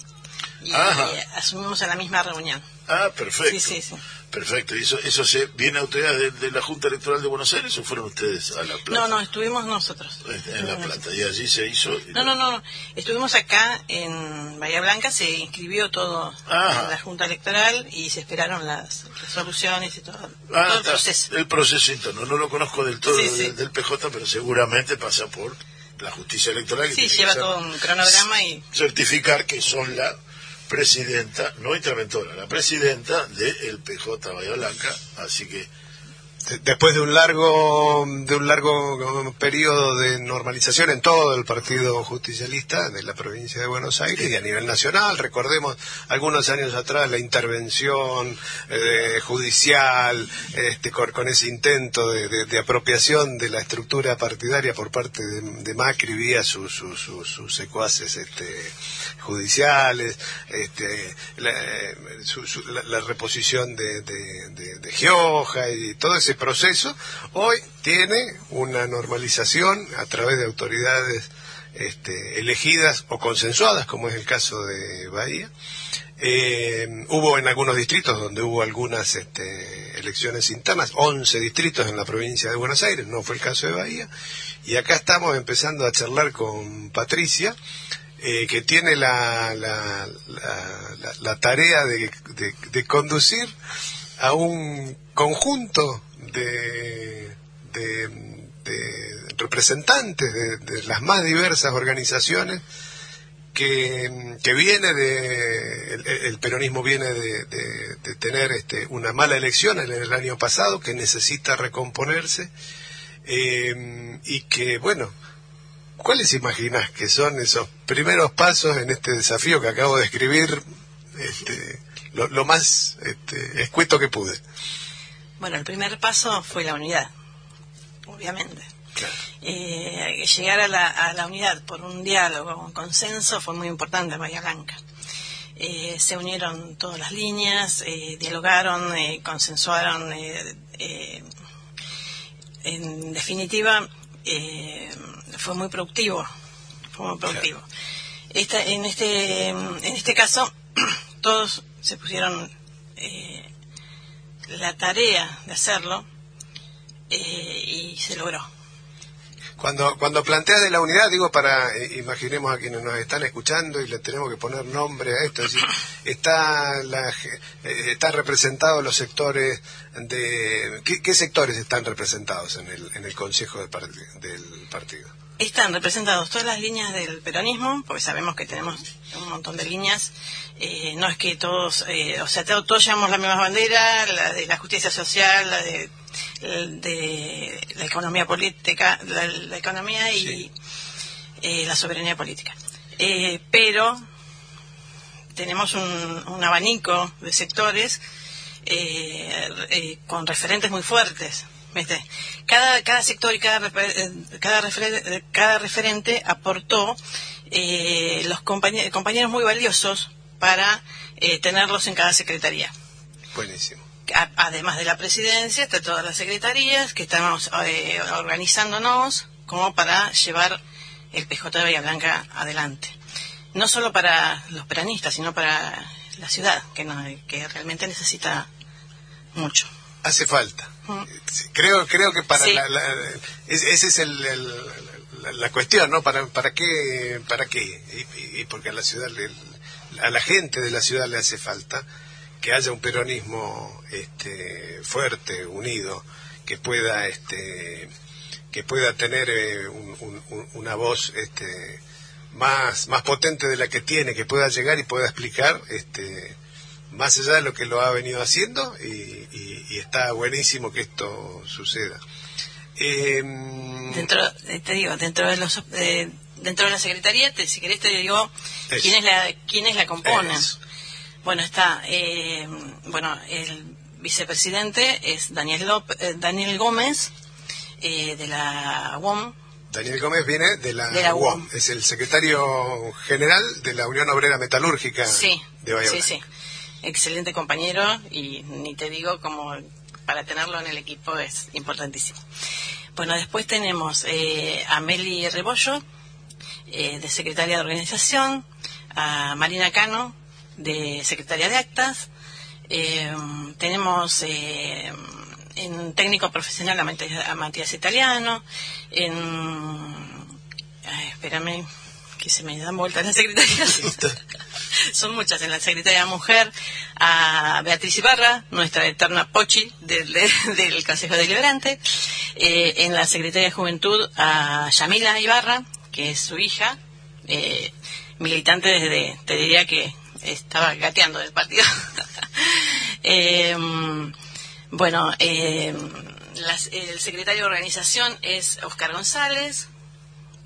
y Ajá. asumimos a la misma reunión. Ah, perfecto. Sí, sí, sí. Perfecto. ¿Y eso, eso se viene autoridad de, de la Junta Electoral de Buenos Aires o fueron ustedes a La Plata? No, no, estuvimos nosotros. En La Plata. Y allí se hizo. No, no, no, no. Estuvimos acá en Bahía Blanca, se inscribió todo en la Junta Electoral y se esperaron las resoluciones y todo, Ah, todo el proceso. El proceso interno. No lo conozco del todo Sí, sí. del, del PJ, pero seguramente pasa por la justicia electoral. que Sí, tiene lleva todo un cronograma y Certificar que son la presidenta, no interventora, la presidenta del PJ Bahía Blanca. Así que De- Después de un largo de un largo periodo de normalización en todo el partido justicialista de la provincia de Buenos Aires y a nivel nacional, recordemos algunos años atrás la intervención eh, judicial este, con, ese intento de, de- apropiación de la estructura partidaria por parte de, Macri vía sus sus- sus- sus secuaces este, judiciales, este, la, su- su- la- la reposición de- de Gioja y todo ese proceso, hoy tiene una normalización a través de autoridades este, elegidas o consensuadas, como es el caso de Bahía. Eh, hubo en algunos distritos donde hubo algunas este, elecciones internas, 11 distritos en la provincia de Buenos Aires, no fue el caso de Bahía. Y acá estamos empezando a charlar con Patricia, eh, que tiene la, la, la- la- tarea de, de- de conducir a un conjunto de, de- representantes de, las más diversas organizaciones que, que viene de el, peronismo viene de, de- tener este, una mala elección en el año pasado que necesita recomponerse eh, y que bueno ¿cuáles imaginas que son esos primeros pasos en este desafío que acabo de escribir este, lo, lo más este, escueto que pude bueno, el primer paso fue la unidad, obviamente. Eh, llegar a la, a la unidad por un diálogo, un consenso, fue muy importante en Bahía Blanca. Eh, se unieron todas las líneas, eh, dialogaron, eh, consensuaron. en definitiva, eh, fue muy productivo. Fue muy productivo. Esta, en, este, en este caso, todos se pusieron eh, la tarea de hacerlo eh, y se logró. Cuando, cuando planteas de la unidad, digo para, eh, imaginemos a quienes nos están escuchando y le tenemos que poner nombre a esto, es decir, está, la, eh, están representados los sectores de... ¿qué, qué sectores están representados en el, en el Consejo del partido? Están representados todas las líneas del peronismo, porque sabemos que tenemos un montón de líneas. Eh, no es que todos, eh, o sea, todos, llevamos la misma bandera, la de la justicia social, la de, de la economía política, la, la economía y Sí. eh, la soberanía política. Eh, pero tenemos un, un abanico de sectores con referentes muy fuertes. ¿Viste? Cada, cada sector y cada, eh, cada, refer- eh, cada referente aportó eh, los compañe- compañeros muy valiosos para eh, tenerlos en cada secretaría. Buenísimo. A- además de la presidencia, está todas las secretarías que estamos eh, organizándonos como para llevar el PJ de Bahía Blanca adelante. No solo para los peronistas, sino para la ciudad, que, no- que realmente necesita mucho. Hace falta. Creo, creo que para Sí. la, la- es- ese es el, el- la, la cuestión, ¿no? ¿Para, para qué? ¿Para qué? Y, y- porque a la ciudad, le- a la gente de la ciudad le hace falta que haya un peronismo este, fuerte, unido, que pueda, este, que pueda tener eh, un- un- una voz, este, más, más potente de la que tiene, que pueda llegar y pueda explicar, este, más allá de lo que lo ha venido haciendo y, y- y está buenísimo que esto suceda. Em, Dentro, eh, te digo, dentro de los eh, dentro de la secretaría, te- si querés te digo Eso. quiénes la quiénes la componen. Bueno, está, eh, bueno, el vicepresidente es Daniel López, eh, Daniel Gómez eh, de la UOM. Daniel Gómez viene de la, De la UOM, UOM. es el secretario general de la Unión Obrera Metalúrgica Sí, de Bahía sí, Blanca. sí. Excelente compañero y ni te digo como para tenerlo en el equipo es importantísimo. Bueno, después tenemos eh, a Meli Rebollo, eh, de secretaria de organización, a Marina Cano, de secretaria de actas, eh, tenemos eh, en técnico profesional a Matías, Italiano, en... ay, espérame, que se me dan vueltas las secretarías. Son muchas en la Secretaría de Mujer, a Beatriz Ibarra, nuestra eterna Pochi del, del Consejo Deliberante, eh, en la Secretaría de Juventud a Yamila Ibarra, que es su hija, eh, militante desde, te diría que estaba gateando del partido. Eh, bueno, eh, las- el secretario de organización es Oscar González,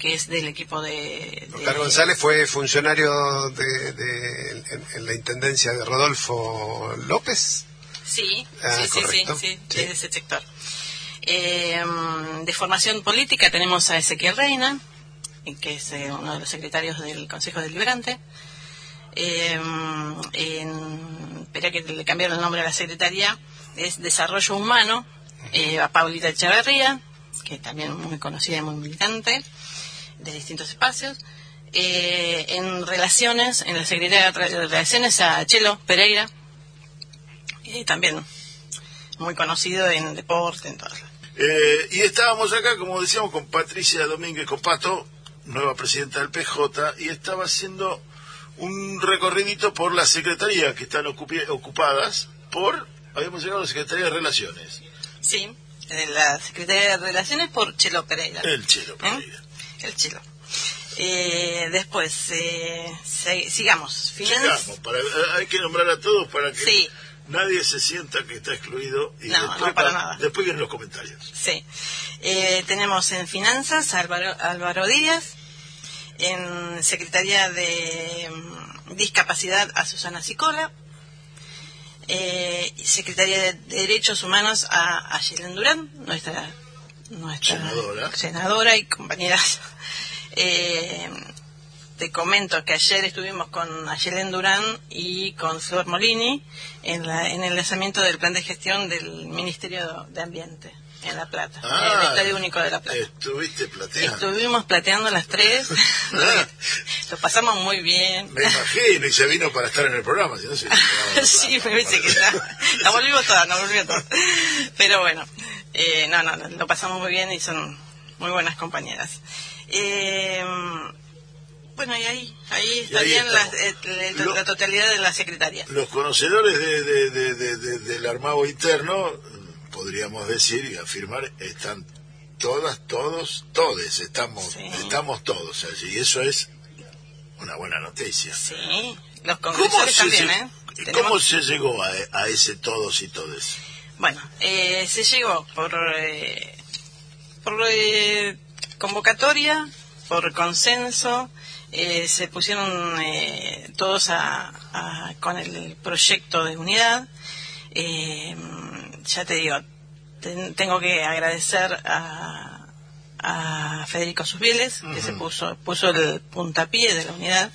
que es del equipo de... de- Oscar González fue funcionario de, de- en, en la intendencia de Rodolfo López. Sí, Ah, sí, sí, sí, sí, desde ese sector. Eh, de formación política tenemos a Ezequiel Reina, que es eh, uno de los secretarios del Consejo Deliberante. Eh, en, espera que le cambiaron el nombre a la secretaría, es Desarrollo Humano, eh, a Paulita Echeverría, que también muy conocida y muy militante de distintos espacios. Eh, en relaciones, en la Secretaría de Relaciones a Chelo Pereira, y también muy conocido en deporte, en todo. Eh, y estábamos acá, como decíamos, con Patricia Domínguez Copato, nueva presidenta del PJ, y estaba haciendo un recorridito por las secretarías que están ocupadas por, habíamos llegado a la Secretaría de Relaciones, Sí, en la Secretaría de Relaciones por Chelo Pereira. el Chelo ¿Eh? El Chelo. Eh, después, eh, sigamos. Sigamos, para- eh, hay que nombrar a todos para que Sí. nadie se sienta que está excluido y No, después, no, para pa- nada. después vienen los comentarios. Sí. Eh, tenemos en Finanzas a Álvaro, Álvaro Díaz, en Secretaría de mm, Discapacidad a Susana Sicola, eh, Secretaría de Derechos Humanos a Ayelen Durán, nuestra, nuestra Senadora. senadora y compañera. Eh, te comento que ayer estuvimos con Ayelen Durán y con Flor Molini en, la, en el lanzamiento del plan de gestión del Ministerio de Ambiente en La Plata, Ah, en el Estadio Único de La Plata. Estuviste plateando. Estuvimos plateando las tres. Lo pasamos muy bien. Me imagino, y se vino para estar en el programa, si no se Sí, me parece que está. La volvimos todas, nos volvimos todas. Pero bueno, eh, no, no, lo pasamos muy bien y son muy buenas compañeras. Eh, bueno, y ahí, ahí está ahí bien la, estamos. eh, la- Lo- la totalidad de la secretaria. Los conocedores de, de- de- de- de- del armado interno, podríamos decir y afirmar, están todas, todos, todes, estamos, Sí. estamos todos allí. Y eso es una buena noticia. Sí, los ¿Cómo congresales se, también, ¿eh? ¿Cómo Tenemos- se llegó a, a ese todos y todes? Bueno, eh, se llegó por, eh, por eh, convocatoria, por consenso, eh, se pusieron eh, todos a, a- con el proyecto de unidad. Eh, ya te digo, ten- tengo que agradecer a, a Federico Susbieles, que se puso, puso el puntapié de la unidad,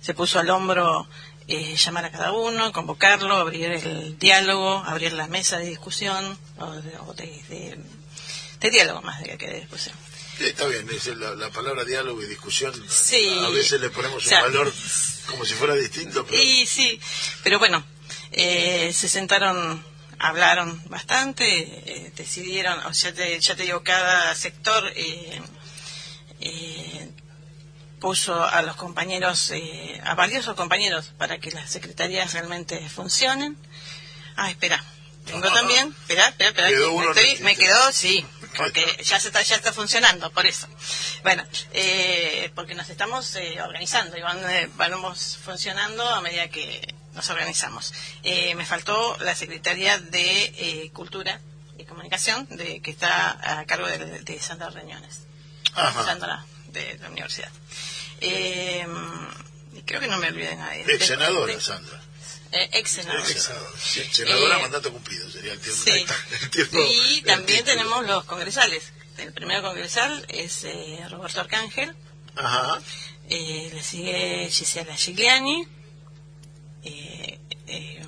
se puso al hombro eh, llamar a cada uno, convocarlo, abrir el diálogo, abrir la mesa de discusión, o de, o de- de- de diálogo más de que de discusión. Sí, está bien, es la, la palabra diálogo y discusión. Sí. A veces le ponemos O sea, un valor como si fuera distinto, pero Y sí, pero bueno, eh, se sentaron, hablaron bastante, eh, decidieron, o sea, te- ya te digo, cada sector eh, eh, puso a los compañeros, eh, a valiosos compañeros, para que las secretarías realmente funcionen. Ah, espera. Tengo también, espera, espera, espera, Quedó me, estoy- me quedó, sí, porque ya se está, ya está funcionando, por eso. Bueno, eh, porque nos estamos eh, organizando y van, eh, vamos funcionando a medida que nos organizamos. Eh, me faltó la Secretaría de eh, Cultura y Comunicación, de, que está a cargo de, de Sandra Reñones. Ajá. Sandra, de la universidad. Eh, y creo que no me olvidé de nadie. ex senadora, de- Sandra. eh, ex senadora. Ex senadora. Sí, senadora Eh, mandato cumplido, sería el tiempo. Sí. ahí está, el tiempo- Y el también título. tenemos los congresales. El primero congresal es eh, Roberto Arcángel, Ajá. eh, le sigue Gisela Gigliani, eh, eh,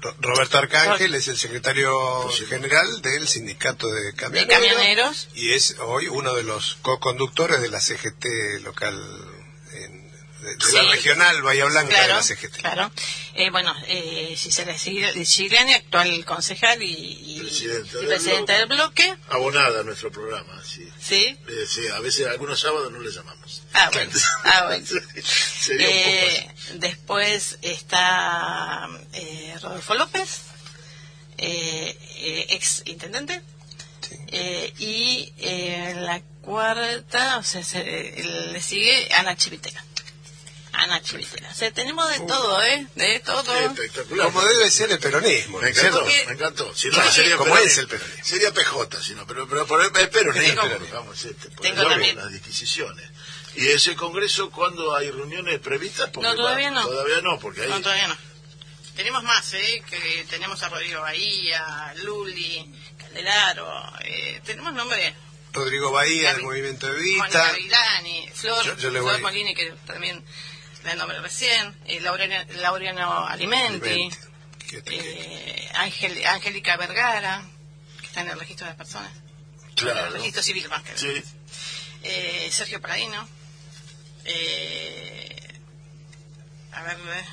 Ro- Roberto Arcángel es el secretario general del sindicato de de camioneros, camioneros. y es hoy uno de los co-conductores de la CGT local, de, de Sí. la regional Bahía Blanca de Claro, la CGT. claro. Eh, bueno, eh, Gisela Gigliani, actual concejal y, y- Presidenta y del presidenta del bloque. Abonada a nuestro programa, sí. Sí. Eh, sí, a veces algunos sábados no le llamamos. Ah, bueno. Ah, bueno. Sería un poco Eh, después está eh, Rodolfo López, eh, eh, ex intendente. Eh, y eh, la cuarta, o sea, se- eh, le sigue Ana Chivitera. Ana Chivitera. O sea, tenemos de todo, ¿eh? De todo. Espectacular. Como debe ser el peronismo, Me encantó, Porque- me encantó. Si no, sería Como es el peronismo. Sería PJ, si no, pero, pero, pero es peronismo. Tengo- vamos, este, por tengo también- las disquisiciones. ¿Y ese congreso cuándo hay reuniones previstas? Porque No, todavía no. Todavía no, porque hay... No, todavía no. Tenemos más, ¿eh? Que tenemos a Rodrigo Bahía, Luli, Calderaro. Eh, tenemos nombre. Rodrigo Bahía del Movimiento de Mónica Vista. Vilani, Flor, Yo- yo Flor voy- Molini, que también la nombré recién, eh, Laureano, Laureano Alimenti, eh, Ángel, Angélica Vergara, que está en el registro de las personas, en Claro. el registro civil más que Sí. eh, Sergio Paladino, eh, a ver, eh,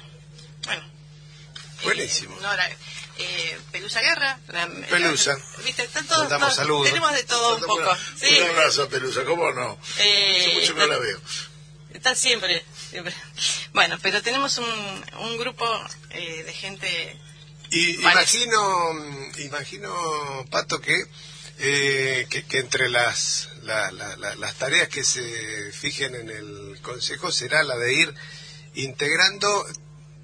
bueno. eh, Buenísimo. Nora, eh, Pelusa Guerra. la- Pelusa. la- ¿Viste? Están todos, Mandamos todos- saludos. Tenemos de todo un poco. Sí. Un abrazo Pelusa, ¿cómo no? Eh, Hace mucho que no la veo. Está siempre, siempre. Bueno, pero tenemos un, un grupo eh, de gente. Y imagino, imagino, Pato, que, eh, que, que entre las, la- la- la- las tareas que se fijen en el Consejo será la de ir integrando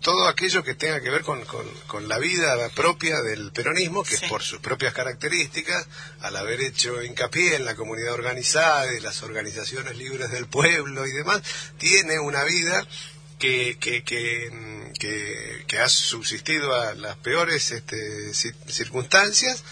todo aquello que tenga que ver con, con- con la vida propia del peronismo, que Sí. por sus propias características, al haber hecho hincapié en la comunidad organizada y las organizaciones libres del pueblo y demás, tiene una vida que, que, que, mm, que- que ha subsistido a las peores este, ci- circunstancias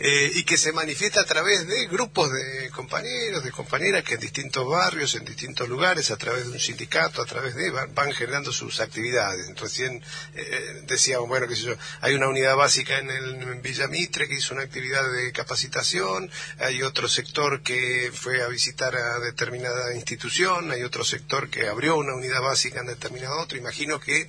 eh, y que se manifiesta a través de grupos de compañeros, de compañeras que en distintos barrios, en distintos lugares, a través de un sindicato, a través de, van, generando sus actividades. Recién eh, decíamos, bueno, qué sé yo, hay una unidad básica en, el, en Villa Mitre que hizo una actividad de capacitación, hay otro sector que fue a visitar a determinada institución, hay otro sector que abrió una unidad básica en determinado otro. Imagino que,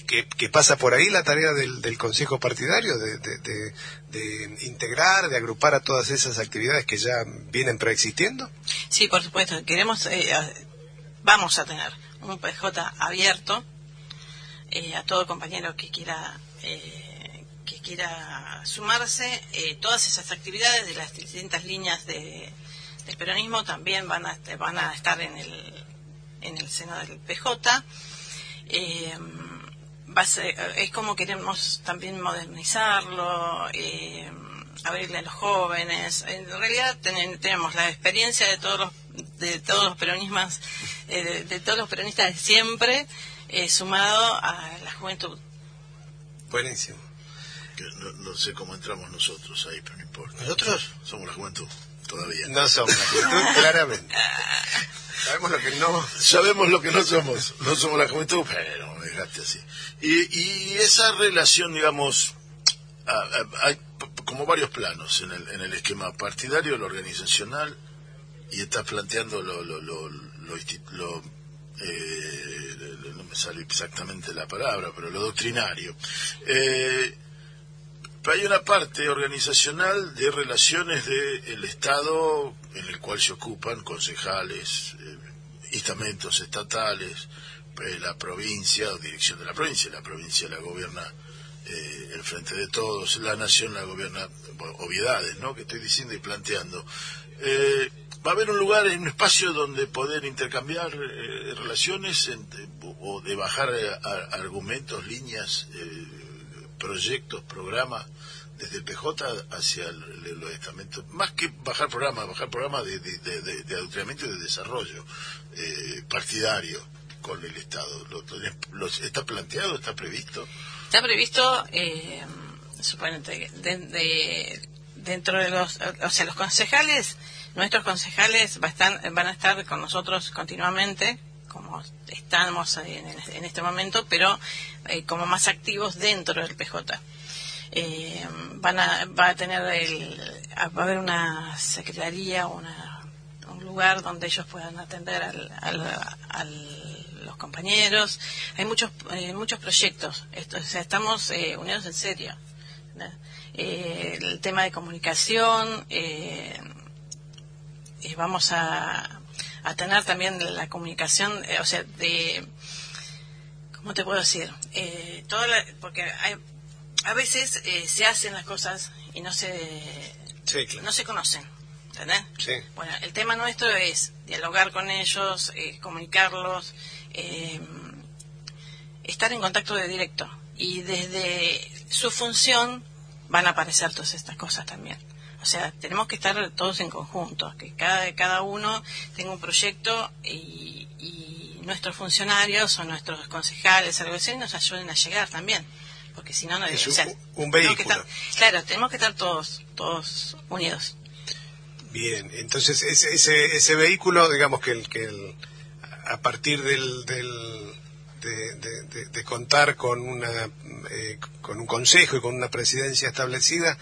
que, pasa por ahí la tarea del, Consejo Partidario de, de, integrar, de agrupar a todas esas actividades que ya vienen preexistiendo. Sí, por supuesto. Queremos, eh, vamos a tener un PJ abierto eh, a todo compañero que quiera eh, que quiera sumarse. Eh, todas esas actividades de las distintas líneas de, del peronismo también van a van a estar en el en el seno del PJ. Va a ser, es como queremos también modernizarlo, eh, abrirle a los jóvenes. En realidad ten, tenemos la experiencia de todos los de todos los peronistas eh, de, de, todos los peronistas de siempre eh, sumado a la juventud. Buenísimo. No, no, sé cómo entramos nosotros ahí, pero no importa. ¿Nosotros? Somos la juventud, todavía. No somos la juventud, claramente. Sabemos lo que no... Sabemos lo que no somos. No somos la juventud, pero me dejaste así. Y, y esa relación, digamos, hay como varios planos en el, en el esquema partidario, lo organizacional, y estás planteando lo, lo, lo, lo, lo eh, no me sale exactamente la palabra, pero lo doctrinario. Eh, hay una parte organizacional de relaciones del el Estado en el cual se ocupan concejales, eh, estamentos estatales, la provincia o dirección de la provincia. La provincia la gobierna eh, el frente de todos, la nación la gobierna, obviedades, ¿no? Que estoy diciendo y planteando. Eh, va a haber un lugar, un espacio donde poder intercambiar eh, relaciones entre, o de bajar a, argumentos, líneas, eh, proyectos, programas desde el PJ hacia el, el, los estamentos. Más que bajar programas, bajar programas de, de, de, de adoctrinamiento y de desarrollo eh, partidario con el Estado. ¿Lo, ¿Está planteado? ¿Está previsto? Está previsto, eh, suponete, de, dentro de los, o sea, los concejales nuestros concejales va a estar, van a estar con nosotros continuamente, como estamos en, en este momento, pero eh, como más activos dentro del PJ. Eh, van a, va a tener el, va a haber una secretaría, una, un lugar donde ellos puedan atender al, al, al los compañeros. Hay muchos eh, muchos proyectos. Esto, o sea, estamos eh, unidos en serio. Eh, el tema de comunicación. Eh, eh, vamos a, a, tener también la comunicación, eh, o sea, de, ¿cómo te puedo decir? Eh, toda la, porque hay, a veces eh, se hacen las cosas y no se, sí, claro. no se conocen. ¿Entendés? Sí. Bueno, el tema nuestro es dialogar con ellos, comunicarlos, estar en contacto de directo. Y desde su función van a aparecer todas estas cosas también. O sea, tenemos que estar todos en conjunto, que cada, cada uno tenga un proyecto y, y nuestros funcionarios o nuestros concejales, algo así, nos ayuden a llegar también. Porque si no, no es o sea, un, un vehículo. Estar, claro, tenemos que estar todos, todos unidos. Bien, entonces ese, ese, ese vehículo, digamos que el, que el, a partir del, del de, de, contar con una eh, con un consejo y con una presidencia establecida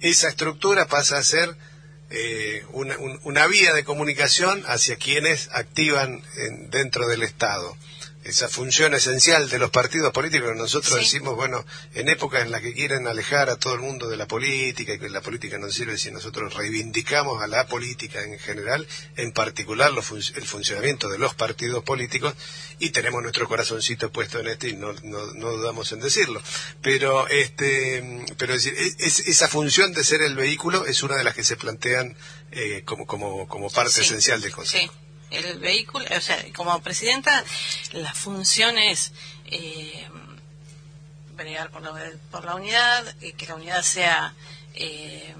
esa estructura pasa a ser eh, una, un, una, vía de comunicación hacia quienes activan en, dentro del Estado. Esa función esencial de los partidos políticos, nosotros sí. decimos, bueno, en épocas en las que quieren alejar a todo el mundo de la política y que la política no sirve si nosotros reivindicamos a la política en general, en particular los fun el funcionamiento de los partidos políticos, y tenemos nuestro corazoncito puesto en este y no, no, no dudamos en decirlo. Pero, este, pero es decir, es, esa función de ser el vehículo es una de las que se plantean eh, como, como, como parte sí. esencial del Consejo. Sí el vehículo, o sea, como presidenta, la función es eh, bregar por la, por la unidad, eh, que la unidad sea eh,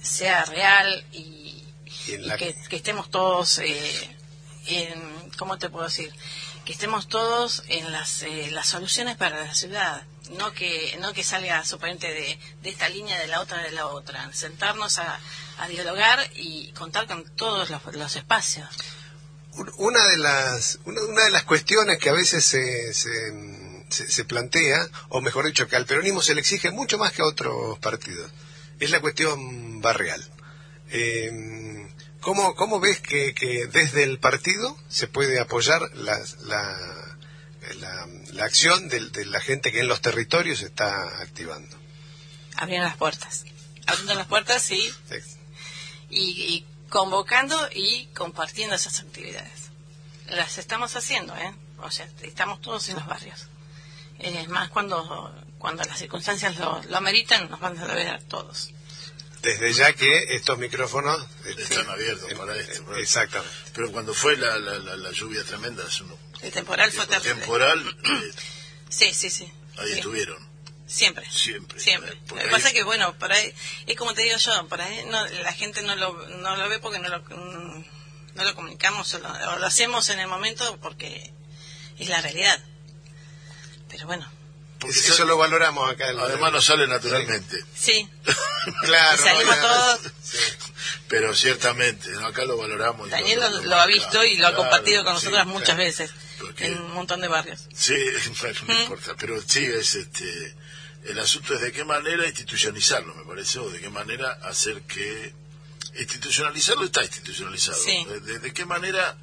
sea real y, y, y la... que, que, estemos todos eh, en, ¿cómo te puedo decir? Que estemos todos en las, eh, las soluciones para la ciudad. No que no que salga suponente de, de esta línea de la otra de la otra sentarnos a, a dialogar y contar con todos los, espacios Un- Una de las una, una de las cuestiones que a veces se, se, se- plantea, o mejor dicho, que al peronismo se le exige mucho más que a otros partidos, es la cuestión barrial. Eh, ¿cómo, ¿Cómo ves que, que desde el partido se puede apoyar la, la, la, la acción del- de, la gente que en los territorios se está activando? abriendo las puertas. Abriendo las puertas y, y, y convocando y compartiendo esas actividades. Las estamos haciendo eh o sea estamos todos en los barrios. Es más cuando cuando las circunstancias lo, lo ameritan nos van a ver a todos Desde ya que estos micrófonos este, Están abiertos para esto. para- Exactamente. Pero cuando fue la, la, la, la lluvia tremenda, hace uno, el temporal fue terrible temporal, eh, sí sí sí ahí Sí. estuvieron. siempre Siempre. Siempre. Por Lo que ahí- pasa es que, bueno, por ahí, es como te digo yo, por ahí no, la gente no lo, no lo ve porque no lo, mm, no lo comunicamos o lo, o lo hacemos en el momento porque es la realidad. Pero bueno, Porque Eso sale- lo valoramos acá. en además no sale naturalmente. sí, Claro, y salimos todos. sí. Pero ciertamente, ¿no? acá lo valoramos. y Daniel lo, lo ha visto y lo ha Claro, compartido con sí, nosotras muchas claro. veces Porque- en un montón de barrios. Sí, bueno, no ¿Mm? importa, pero sí es este el asunto es de qué manera institucionalizarlo, me parece, o de qué manera hacer que institucionalizarlo está institucionalizado. Sí. De, de- de qué manera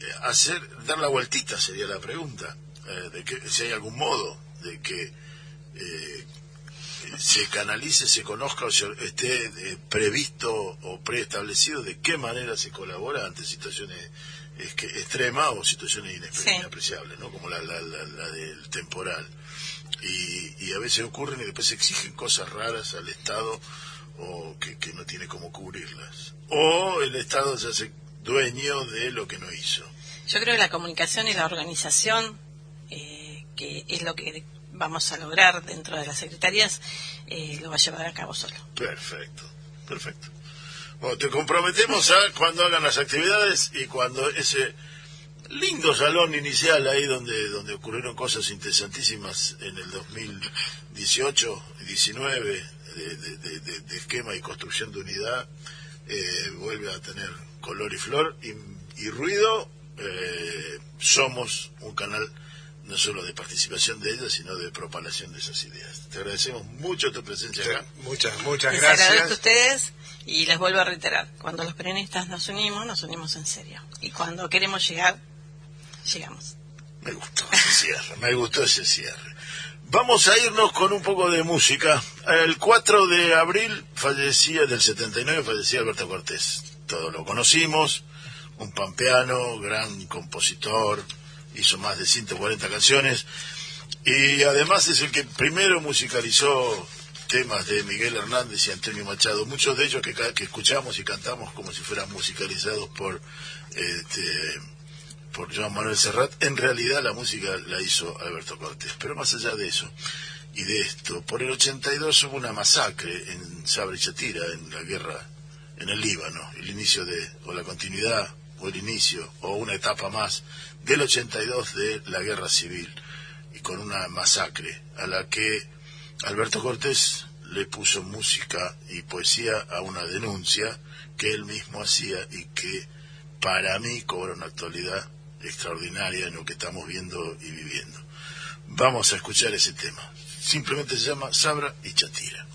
eh, hacer dar la vueltita sería la pregunta, eh, de que si hay algún modo de que eh, se canalice, se conozca o se esté eh, previsto o preestablecido de qué manera se colabora ante situaciones es que extremas o situaciones Sí. inapreciables, ¿no? como la, la, la, la del temporal. Y, y a veces ocurren y después se exigen cosas raras al Estado o que, que no tiene cómo cubrirlas. O el Estado se hace dueño de lo que no hizo. Yo creo que la comunicación y la organización, eh, que es lo que vamos a lograr dentro de las secretarías, eh, lo va a llevar a cabo solo. Perfecto, perfecto. Bueno, te comprometemos a cuando hagan las actividades y cuando ese lindo salón inicial ahí donde donde ocurrieron cosas interesantísimas en el 2018 y 19 de, de- de- de- de esquema y construcción de unidad eh, vuelve a tener color y flor y, y ruido eh, somos un canal no solo de participación de ellas sino de propagación de esas ideas te agradecemos mucho tu presencia acá Muchas, muchas Les agradezco a gracias. ustedes y les vuelvo a reiterar, cuando los peronistas nos unimos, nos unimos en serio. Y cuando queremos llegar, llegamos. Me gustó ese cierre, me gustó ese cierre. Vamos a irnos con un poco de música. El 4 de abril fallecía, del 79, fallecía Alberto Cortés. Todos lo conocimos, un pampeano, gran compositor, hizo más de 140 canciones y además es el que primero musicalizó temas de Miguel Hernández y Antonio Machado, muchos de ellos que, que escuchamos y cantamos como si fueran musicalizados por este, por Joan Manuel Serrat, en realidad la música la hizo Alberto Cortés. Pero más allá de eso y de esto, por el 82 hubo una masacre en Sabra y Chatira, en la guerra en el Líbano, el inicio de, o la continuidad, o el inicio, o una etapa más del 82 de la guerra civil, y con una masacre a la que Alberto Cortés le puso música y poesía a una denuncia que él mismo hacía y que para mí cobra una actualidad extraordinaria en lo que estamos viendo y viviendo. Vamos a escuchar ese tema. Simplemente se llama Sabra y Chatira.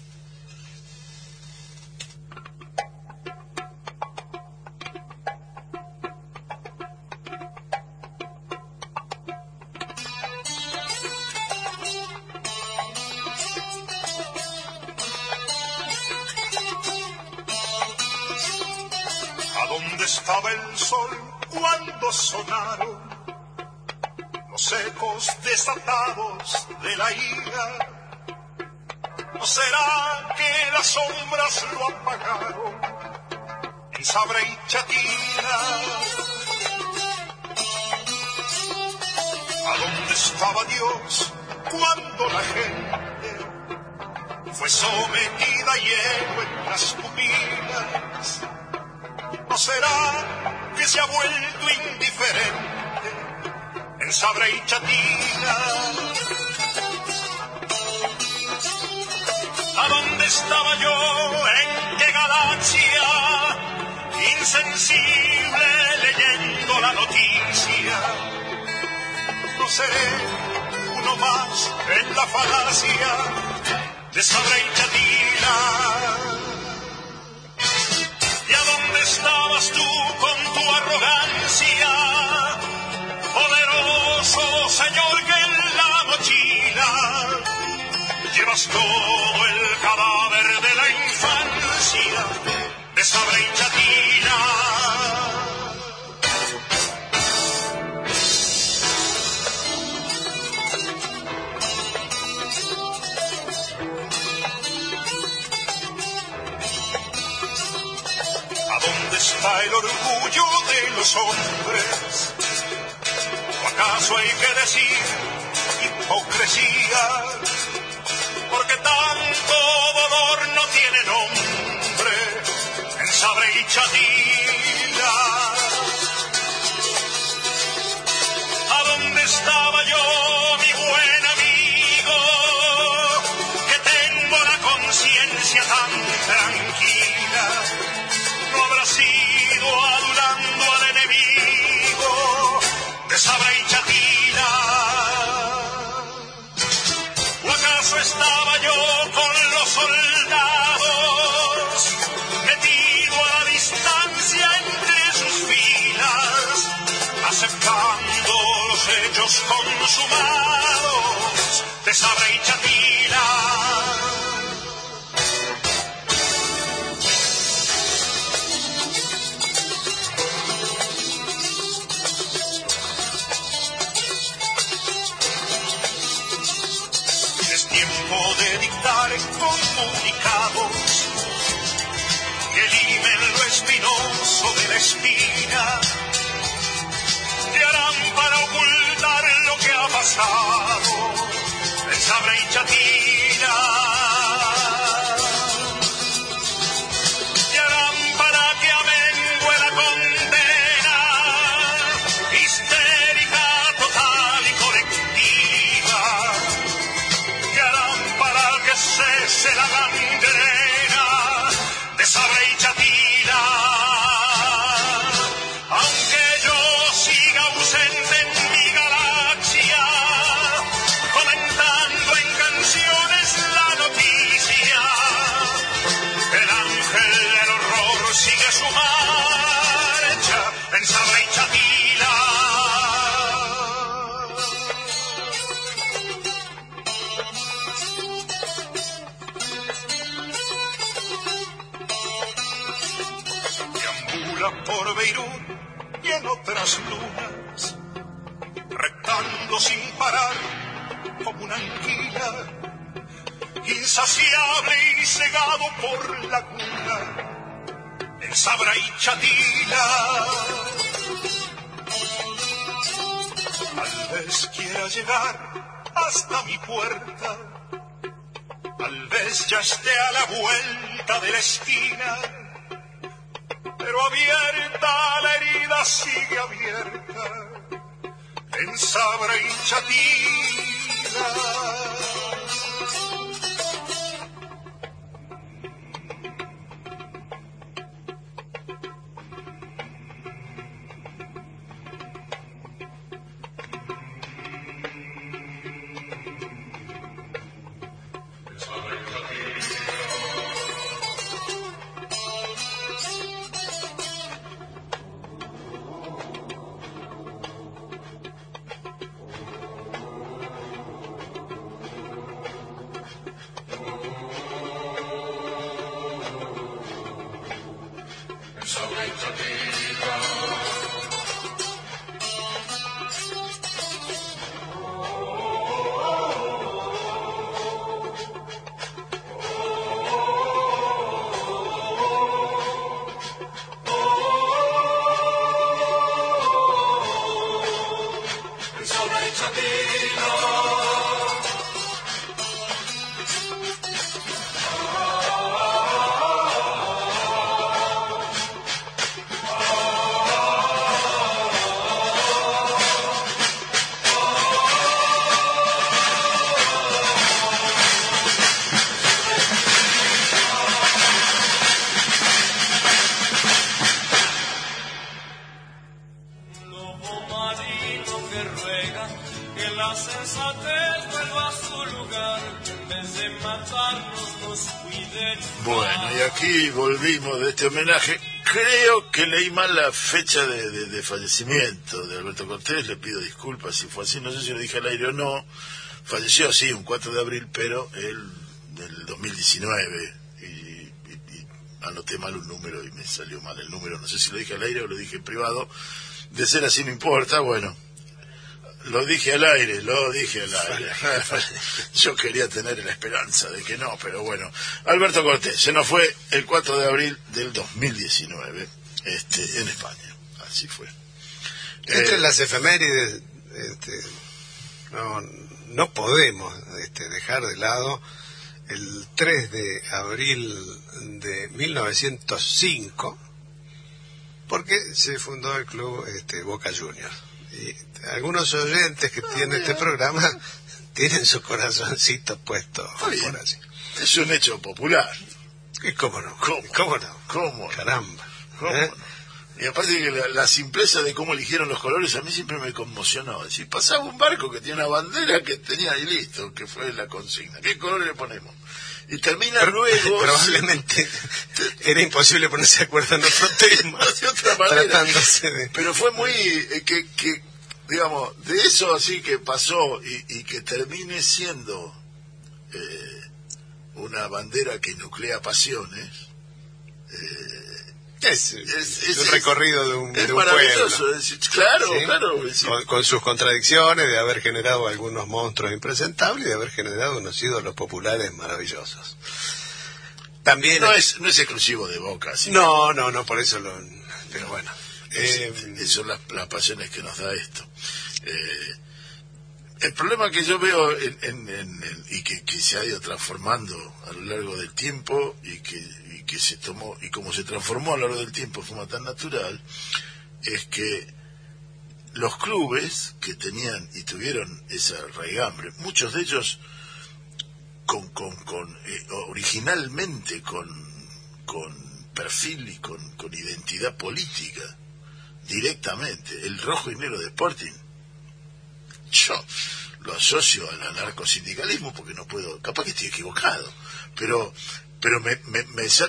Ecos desatados de la ira? ¿No será que las sombras lo apagaron en Sabra y Chatira? ¿A dónde estaba Dios cuando la gente fue sometida a hielo en las pupilas? ¿No será que se ha vuelto indiferente en Sabra y Chatina. ¿A dónde estaba yo? ¿En qué galaxia? Insensible leyendo la noticia. No seré uno más en la falacia de Sabra y Chatina. ¿Y a dónde estabas tú con tu arrogancia? Poderoso señor que en la mochila llevas todo el cadáver de la infancia de Sabra y Chatila. ¿A dónde está el orgullo de los hombres? ¿O acaso hay que decir hipocresía? Porque tanto dolor no tiene nombre en Sabre y Chatila. De Sabra y Chatila? Es tiempo de dictar en comunicados que limen lo espinoso de la espina. ¿Qué harán para ocultar lo que ha pasado Sabra y Chatila? Chatila. Tal vez quiera llegar hasta mi puerta, tal vez ya esté a la vuelta de la esquina pero abierta la herida sigue abierta en Sabra y Chatila. his mother homenaje. Creo que leí mal la fecha de, de- de fallecimiento de Alberto Cortés. Le pido disculpas si fue así. No sé si lo dije al aire o no. Falleció, sí, un 4 de abril, pero el del 2019. Y, y- y anoté mal un número y me salió mal el número. No sé si lo dije al aire o lo dije en privado. De ser así no importa, bueno. Lo dije al aire, lo dije al aire. Yo quería tener la esperanza de que no, pero bueno. Alberto Cortés se nos fue el 4 de abril del 2019 este, en España. Así fue. Entre Eh, las efemérides, este, no, no podemos este, dejar de lado el 3 de abril de 1905, porque se fundó el club este, Boca Juniors. Y algunos oyentes que tienen este programa tienen su corazoncito puesto por así. es un hecho popular. ¿Y cómo no? ¿Cómo? no? ¿Cómo? Caramba. ¿Cómo ¿eh? no? Y aparte que la, la simpleza de cómo eligieron los colores a mí siempre me conmocionó. Es decir, pasaba un barco que tenía una bandera que tenía ahí listo, que fue la consigna. ¿Qué color le ponemos? Y termina luego... Probablemente era imposible ponerse de acuerdo en otro tema. de otra manera. Tratándose de. Pero fue muy... eh, que, que, digamos, de eso así que pasó y, y que termine siendo eh, una bandera que nuclea pasiones, Es, Es- es es- un recorrido de un, de pueblo. claro, ¿sí? claro. Con, con sus contradicciones de haber generado algunos monstruos impresentables y de haber generado unos ídolos populares maravillosos. También. no, es, no es exclusivo de Boca. ¿sí? no, no, no, por eso lo. Pero bueno. Es- eh, son las, las pasiones que nos da esto. Eh, el problema que yo veo en, en- en- y que, que se ha ido transformando a lo largo del tiempo y que, y que se tomó y como se transformó a lo largo del tiempo de forma tan natural es que los clubes que tenían y tuvieron esa raigambre, muchos de ellos con, con, con eh, originalmente con, perfil y con identidad política directamente el rojo y negro de Sporting yo lo asocio al anarcosindicalismo porque no puedo capaz que estoy equivocado pero pero me, me,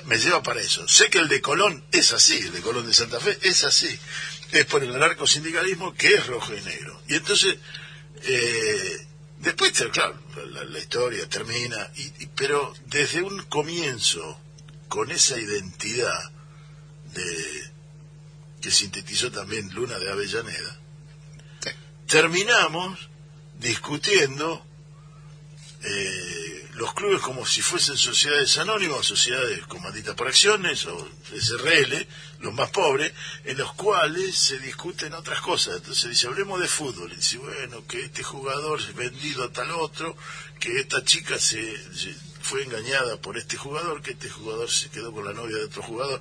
me, lleva para eso. Sé que el de Colón es así el de Colón de Santa Fe es así. Es por el anarcosindicalismo que es rojo y negro. Y entonces eh, después claro la, la historia termina y, y- pero desde un comienzo con esa identidad de que sintetizó también Luna de Avellaneda, terminamos discutiendo eh, los clubes como si fuesen sociedades anónimas, sociedades comanditas por acciones o SRL, los más pobres, en los cuales se discuten otras cosas. Entonces dice, hablemos de fútbol. Y dice, bueno, que este jugador es vendido a tal otro, que esta chica se, se fue engañada por este jugador, que este jugador se quedó con la novia de otro jugador.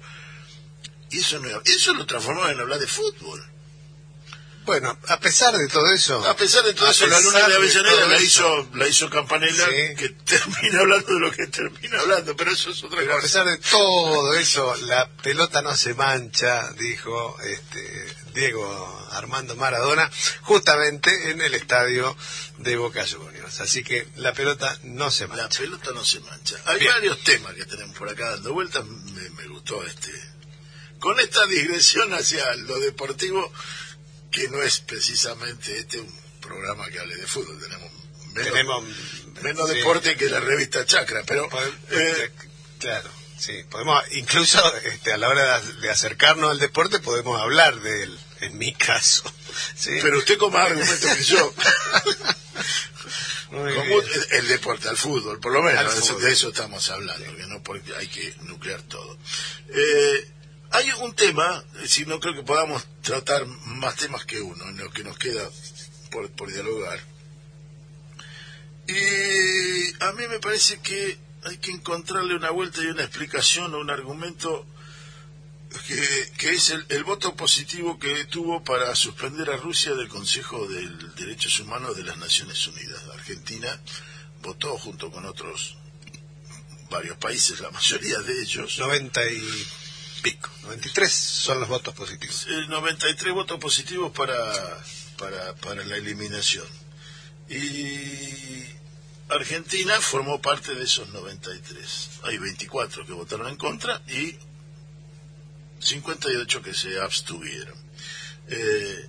Y eso, no, eso lo transformó en hablar de fútbol. Bueno, a pesar de todo eso. A pesar de todo a eso, la luna de Avellaneda la hizo, la hizo Campanella, Sí. que termina hablando de lo que termina hablando, pero eso es otra Pero a cosa. pesar de todo eso, la pelota no se mancha, dijo este, Diego Armando Maradona, justamente en el estadio de Boca Juniors. Así que la pelota no se La mancha. pelota no se mancha. Hay Bien. varios temas que tenemos por acá dando vueltas, me, me gustó este. Con esta digresión hacia lo deportivo, que no es precisamente este un programa que hable de fútbol, tenemos menos, Tenemos menos sí, deporte que la revista Chacra, pero podemos- eh, claro, sí, podemos incluso este, a la hora de, acercarnos al deporte podemos hablar de él, en mi caso. ¿sí? pero usted con más argumentos que yo. Como el, el deporte, al fútbol, por lo menos, de eso- de eso estamos hablando, que no porque hay que nuclear todo. Eh, hay un tema, si no creo que podamos tratar más temas que uno, en lo que nos queda por, por dialogar. Y a mí me parece que hay que encontrarle una vuelta y una explicación o un argumento que, que es el, el voto positivo que tuvo para suspender a Rusia del Consejo de Derechos Humanos de las Naciones Unidas. Argentina votó junto con otros varios países, la mayoría de ellos, 90 y pico, 93 son los votos positivos. eh, 93 votos positivos para, para, para la eliminación. Y Argentina formó parte de esos 93. Hay 24 que votaron en contra y 58 que se abstuvieron. Eh,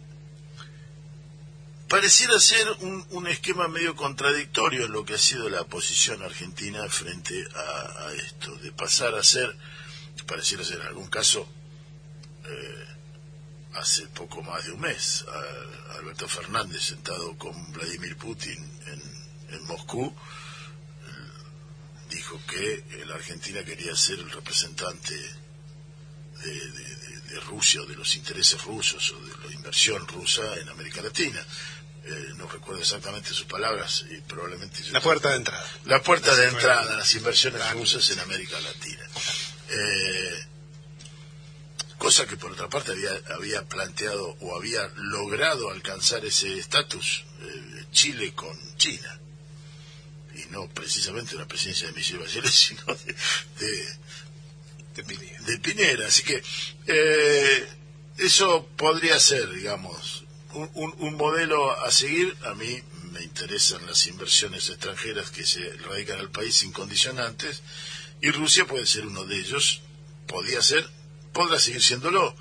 pareciera ser un, un, esquema medio contradictorio lo que ha sido la posición argentina frente a esto, de pasar a ser, pareciera ser en algún caso, eh, hace poco más de un mes, a, Alberto Fernández sentado con Vladimir Putin en, en Moscú, dijo que la Argentina quería ser el representante de, de, de, Rusia o de los intereses rusos o de la inversión rusa en América Latina. Eh, no recuerdo exactamente sus palabras y probablemente... La puerta de entrada. La puerta de entrada, las inversiones rusas en América Latina. Eh, cosa que por otra parte había, había planteado o había logrado alcanzar ese estatus eh, Chile con China. Y no precisamente una presidencia de Michelle Bachelet sino de, de, de, Pinera. de Pinera así que eh, eso podría ser digamos un, un, un modelo a seguir. A mí me interesan las inversiones extranjeras que se radican al país sin condicionantes y Rusia puede ser uno de ellos podía ser podrá seguir siéndolo.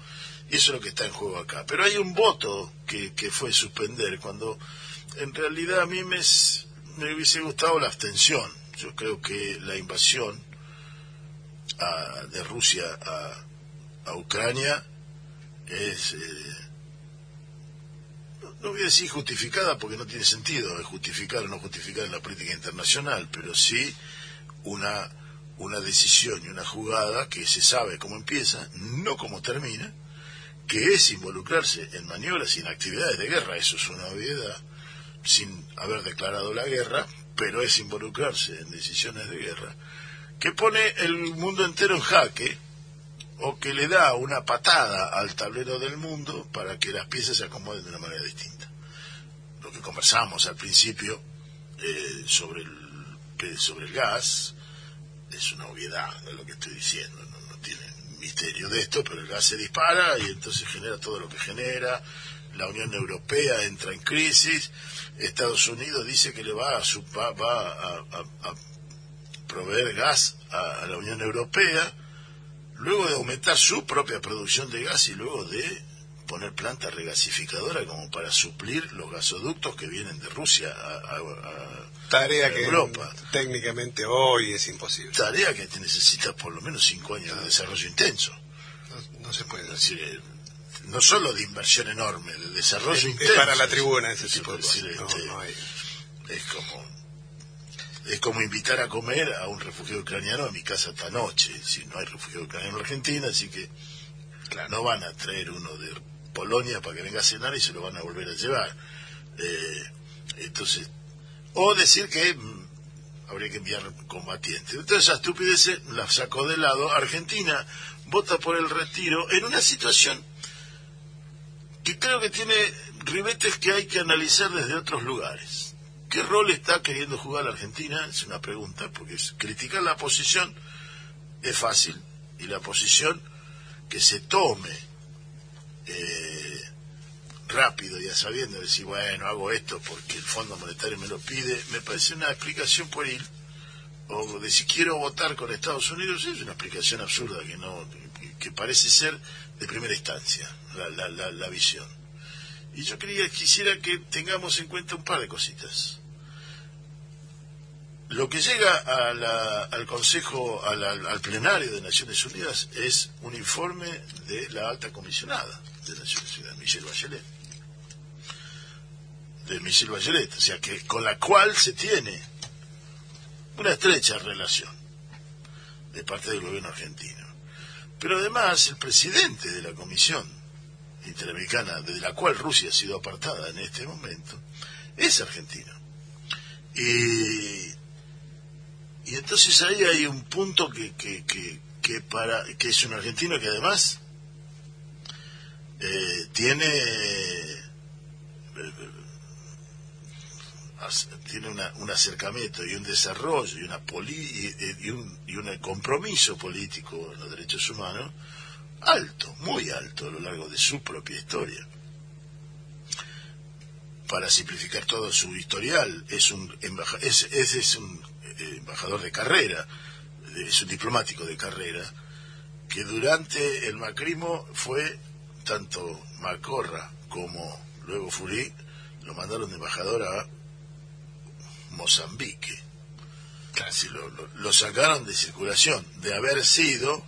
Y eso es lo que está en juego acá. Pero hay un voto que, que fue suspender cuando en realidad a mí me, me hubiese gustado la abstención. Yo creo que la invasión a, de Rusia a, a Ucrania es, eh, no, voy a decir justificada porque no tiene sentido justificar o no justificar en la política internacional, pero sí una una decisión y una jugada que se sabe cómo empieza, no cómo termina, que es involucrarse en maniobras y en actividades de guerra, eso es una obviedad, sin haber declarado la guerra, pero es involucrarse en decisiones de guerra, que pone el mundo entero en jaque, o que le da una patada al tablero del mundo para que las piezas se acomoden de una manera distinta. Lo que conversamos al principio eh, sobre, el, sobre el gas, es una obviedad de lo que estoy diciendo, no, no, tiene misterio de esto, pero el gas se dispara y entonces genera todo lo que genera, la Unión Europea entra en crisis, Estados Unidos dice que le va a, va, va a, a, a proveer gas a, la Unión Europea, luego de aumentar su propia producción de gas y luego de poner planta regasificadora como para suplir los gasoductos que vienen de Rusia a, tarea que Europa. técnicamente hoy es imposible. Tarea que te necesita por lo menos cinco años de desarrollo intenso. No, no se puede decir. Eh, no solo de inversión enorme, de desarrollo es, intenso. Es para la tribuna ese tipo de decir, cosas. Este, no, no hay... Es como es como invitar a comer a un refugiado ucraniano a mi casa esta noche. Si no hay refugiado ucraniano en Argentina, así que claro. no van a traer uno de Polonia para que venga a cenar y se lo van a volver a llevar. Eh, entonces, o decir que mmm, habría que enviar combatientes. Entonces, esa estupidez la sacó de lado. Argentina vota por el retiro en una situación que creo que tiene ribetes que hay que analizar desde otros lugares. ¿Qué rol está queriendo jugar la Argentina? Es una pregunta, porque criticar la posición es fácil y la posición que se tome eh, rápido y a sabiendo decir, bueno, hago esto porque el Fondo Monetario me lo pide, me parece una explicación pueril. O de si quiero votar con Estados Unidos, es una explicación absurda que no que parece ser de primera instancia la, la, la, la visión. Y yo quería, quisiera que tengamos en cuenta un par de cositas. Lo que llega al Consejo, al plenario de Naciones Unidas, es un informe de la alta comisionada de Naciones Unidas, Michelle Bachelet. De Michelle Bachelet, o sea, que con la cual se tiene una estrecha relación de parte del gobierno argentino. Pero además, el presidente de la Comisión Interamericana, de la cual Rusia ha sido apartada en este momento, es argentino. Y, y entonces ahí hay un punto que, que, que, que, para, que es un argentino que además eh, tiene eh, tiene una, un acercamiento y un desarrollo y una poli, y, un, y un compromiso político en los derechos humanos alto, muy alto a lo largo de su propia historia. para simplificar todo su historial, es un, embaja- es, es, es un eh, embajador de carrera, es un diplomático de carrera, que durante el macrismo fue tanto Macorra como luego Furí, lo mandaron de embajador a Mozambique. Si lo, lo- lo sacaron de circulación, de haber sido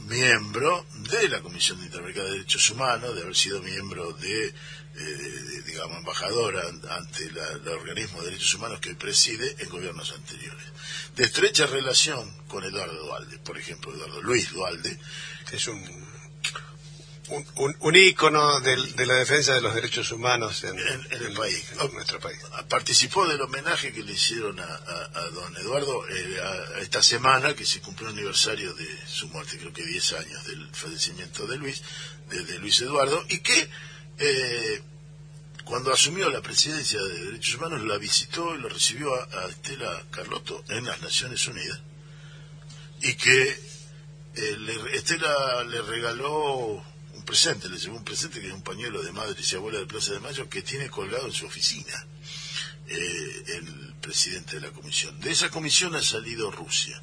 miembro de la Comisión Interamericana de Derechos Humanos, de haber sido miembro de, eh, de, digamos, embajadora an- ante la- el organismo de derechos humanos que preside en gobiernos anteriores. De estrecha relación con Eduardo Dualde, por ejemplo, Eduardo Luis Dualde, Es un, un, un, un ícono de la defensa de los derechos humanos en, En- en el país. en nuestro país. participó del homenaje que le hicieron a, a- a don Eduardo eh, a- esta semana, que se cumplió el aniversario de su muerte, creo que 10 años del fallecimiento de Luis, de, de Luis Eduardo, y que eh, cuando asumió la presidencia de Derechos Humanos la visitó y lo recibió a, Estela Carlotto en las Naciones Unidas, y que eh, le- Estela le regaló presente, le llevó un presente que es un pañuelo de madre y abuela de Plaza de Mayo que tiene colgado en su oficina eh, el presidente de la comisión. De esa comisión ha salido Rusia.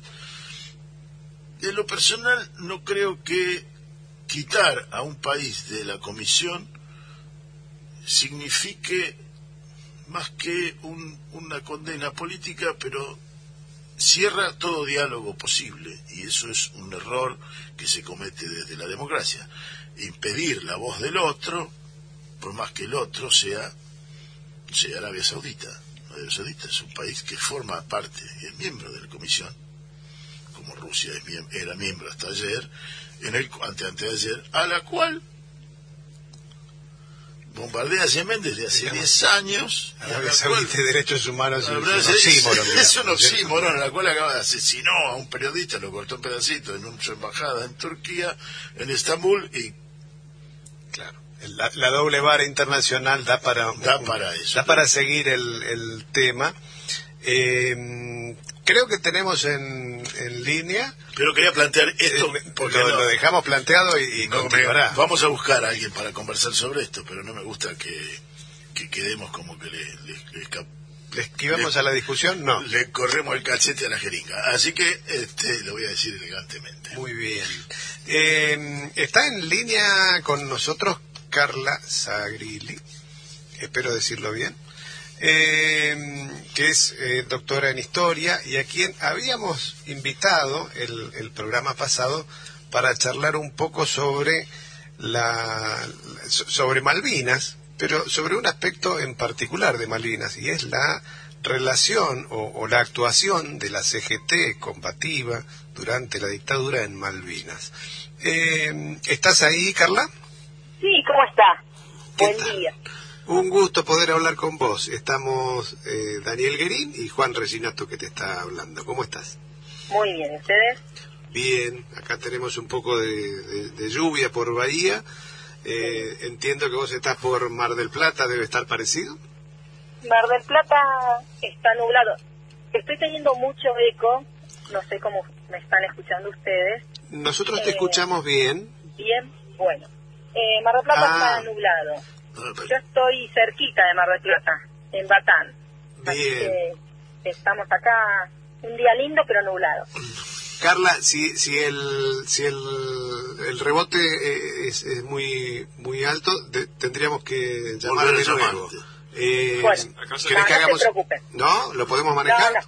De lo personal, no creo que quitar a un país de la comisión signifique más que un- una condena política, pero cierra todo diálogo posible y eso es un error que se comete desde la democracia. Impedir la voz del otro, por más que el otro sea, sea Arabia Saudita. Arabia Saudita es un país que forma parte, es miembro de la Comisión, como Rusia es era miembro hasta ayer, en el ante anteayer, a la cual bombardea Yemen desde hace 10 años. y Arabia Saudita y derechos humanos es un es, es un ¿no cierto? oxímoron, en la cual acaba de asesinó a un periodista, lo cortó en pedacitos en un- su embajada en Turquía, en Estambul, y Claro. La, la doble vara internacional da para Da para eso. da para seguir el, el tema. Eh, creo que tenemos en, en línea. pero quería plantear esto, eh, porque lo, no- lo dejamos planteado y, y no me- continuará. vamos a buscar a alguien para conversar sobre esto, pero no me gusta que, que quedemos como que le, le- le esca- ¿Le esquivamos a la discusión? No. le corremos el cachete a la jeringa. Así que este, lo voy a decir elegantemente. Muy bien. Eh, está en línea con nosotros Carla Sagrilli, espero decirlo bien, eh, que es eh, doctora en historia y a quien habíamos invitado el, el programa pasado para charlar un poco sobre la so- sobre Malvinas, pero sobre un aspecto en particular de Malvinas y es la relación o la actuación de la CGT combativa durante la dictadura en Malvinas. Eh, ¿Estás ahí, Carla? Sí, ¿cómo está? ¿Qué Buen tal? día. Un gusto poder hablar con vos. Estamos eh, Daniel Guerín y Juan Resinato que te está hablando. ¿Cómo estás? Muy bien, ¿y ustedes? Bien, acá tenemos un poco de, de- de lluvia por Bahía. Eh, entiendo que vos estás por Mar del Plata, debe estar parecido. Mar del Plata está nublado. Estoy teniendo mucho eco, no sé cómo me están escuchando ustedes. Nosotros te Eh, escuchamos bien. Bien, bueno. Eh, Mar del Plata Ah. está nublado. Yo estoy cerquita de Mar del Plata, en Batán. Así Bien. que estamos acá, un día lindo pero nublado. Carla, si, si el si el, el rebote eh, es, es muy muy alto, de- tendríamos que llamar de nuevo. Eh, Bueno, ¿querés no, que hagamos-. ¿No? ¿Lo podemos manejar? no.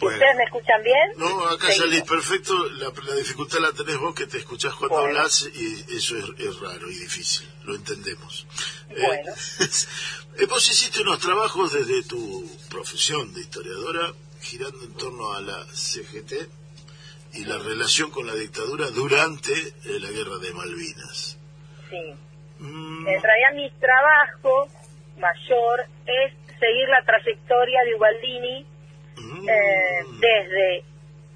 Bueno. ustedes me escuchan bien, No, acá seguimos. salís perfecto. La, la dificultad la tenés vos que te escuchás cuando Bueno. hablas y eso es, es raro y difícil. Lo entendemos. Eh, Bueno. eh, vos hiciste unos trabajos desde tu profesión de historiadora girando en torno a la CGT y la relación con la dictadura durante eh, la guerra de Malvinas. Sí. Mm, En realidad mi trabajo mayor es seguir la trayectoria de Ubaldini eh, desde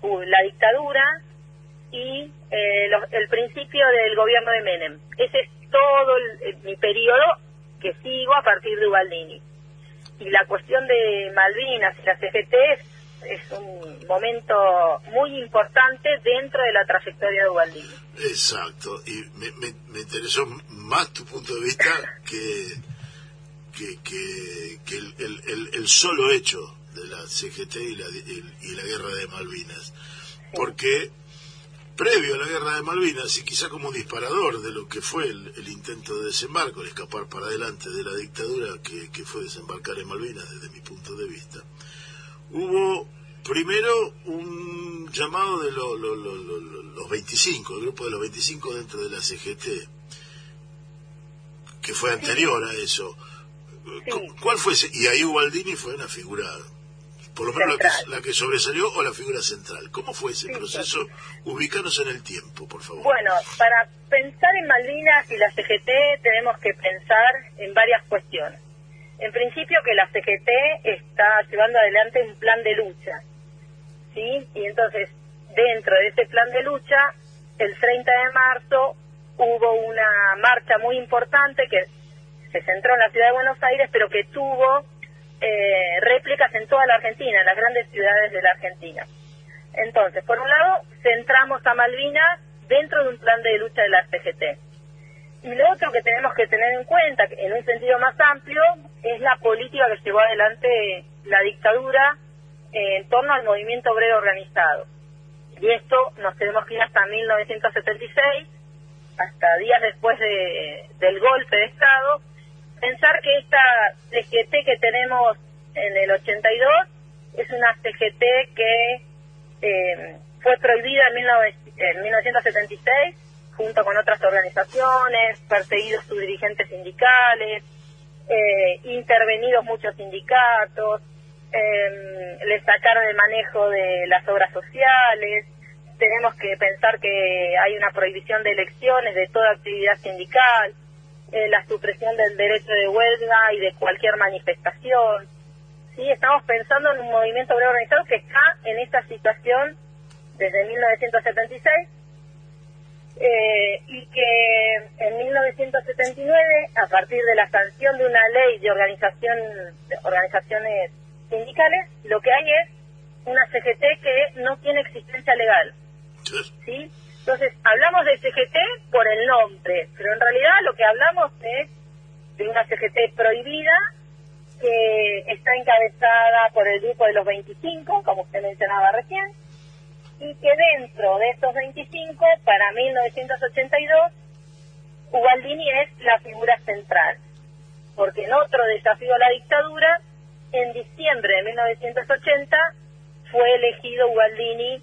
uh, la dictadura y eh, los- el principio del gobierno de Menem. Ese es todo el- el- mi periodo que sigo a partir de Ubaldini. Y la cuestión de Malvinas y la CGT es, es un momento muy importante dentro de la trayectoria de Ubaldini. Exacto, y me, me- me interesó más tu punto de vista que, que, que, que el, el- el- el solo hecho de la CGT y la, y la guerra de Malvinas. Porque previo a la guerra de Malvinas, y quizá como disparador de lo que fue el, el intento de desembarco, el escapar para adelante de la dictadura que, que fue desembarcar en Malvinas desde mi punto de vista, hubo primero un llamado de lo- lo- lo- lo- lo- los 25, el grupo de los 25 dentro de la CGT, que fue anterior a eso. Cu- ¿Cuál fue ese? Y ahí Ubaldini fue una figura, por lo menos la que, la que sobresalió o la figura central. ¿Cómo fue ese proceso? Ubícanos en el tiempo, por favor. Bueno, para pensar en Malvinas y la CGT tenemos que pensar en varias cuestiones. En principio que la CGT está llevando adelante un plan de lucha, ¿sí? Y entonces, dentro de ese plan de lucha, el 30 de marzo hubo una marcha muy importante que se centró en la ciudad de Buenos Aires, pero que tuvo eh, réplicas en toda la Argentina, en las grandes ciudades de la Argentina. Entonces, por un lado, centramos a Malvinas dentro de un plan de lucha de la CGT. Y lo otro que tenemos que tener en cuenta, en un sentido más amplio, es la política que llevó adelante la dictadura eh, en torno al movimiento obrero organizado. Y esto nos tenemos que ir hasta 1976, hasta días después de- del golpe de Estado, pensar que esta CGT que tenemos en el 82 es una CGT que eh, fue prohibida en, 19 en 1976 junto con otras organizaciones, perseguidos sus dirigentes sindicales, eh, intervenidos muchos sindicatos, eh, le sacaron el manejo de las obras sociales, tenemos que pensar que hay una prohibición de elecciones de toda actividad sindical, eh, la supresión del derecho de huelga y de cualquier manifestación. Sí, estamos pensando en un movimiento obrero organizado que está en esta situación desde 1976 eh, y que en 1979, a partir de la sanción de una ley de organización de organizaciones sindicales, lo que hay es una CGT que no tiene existencia legal. ¿sí? Entonces, hablamos de CGT por el nombre, pero en realidad lo que hablamos es de una CGT prohibida que está encabezada por el grupo de los 25, como usted mencionaba recién, y que dentro de estos 25, para 1982, Ubaldini es la figura central, porque en otro desafío a la dictadura, en diciembre de 1980, fue elegido Ubaldini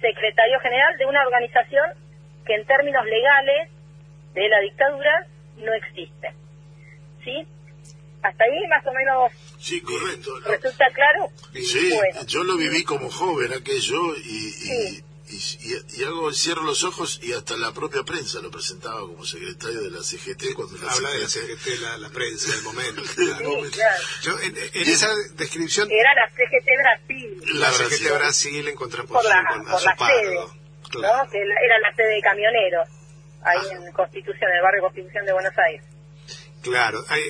secretario general de una organización que en términos legales de la dictadura no existe. ¿Sí? Hasta ahí más o menos Sí, correcto. resulta claro. Sí, Bueno. yo lo viví como joven aquello y, y, y, y- y hago, cierro los ojos y hasta la propia prensa lo presentaba como secretario de la CGT cuando la Habla de la CGT la, la prensa del momento. Sí, claro. Yo, en, en esa descripción, Era la CGT Brasil, la La CGT Brasil. Brasil en por contraposición la, con por la sede. ¿no? que la- era la sede de camioneros, ahí en Constitución, en el barrio Constitución de Buenos Aires. Claro, Ay,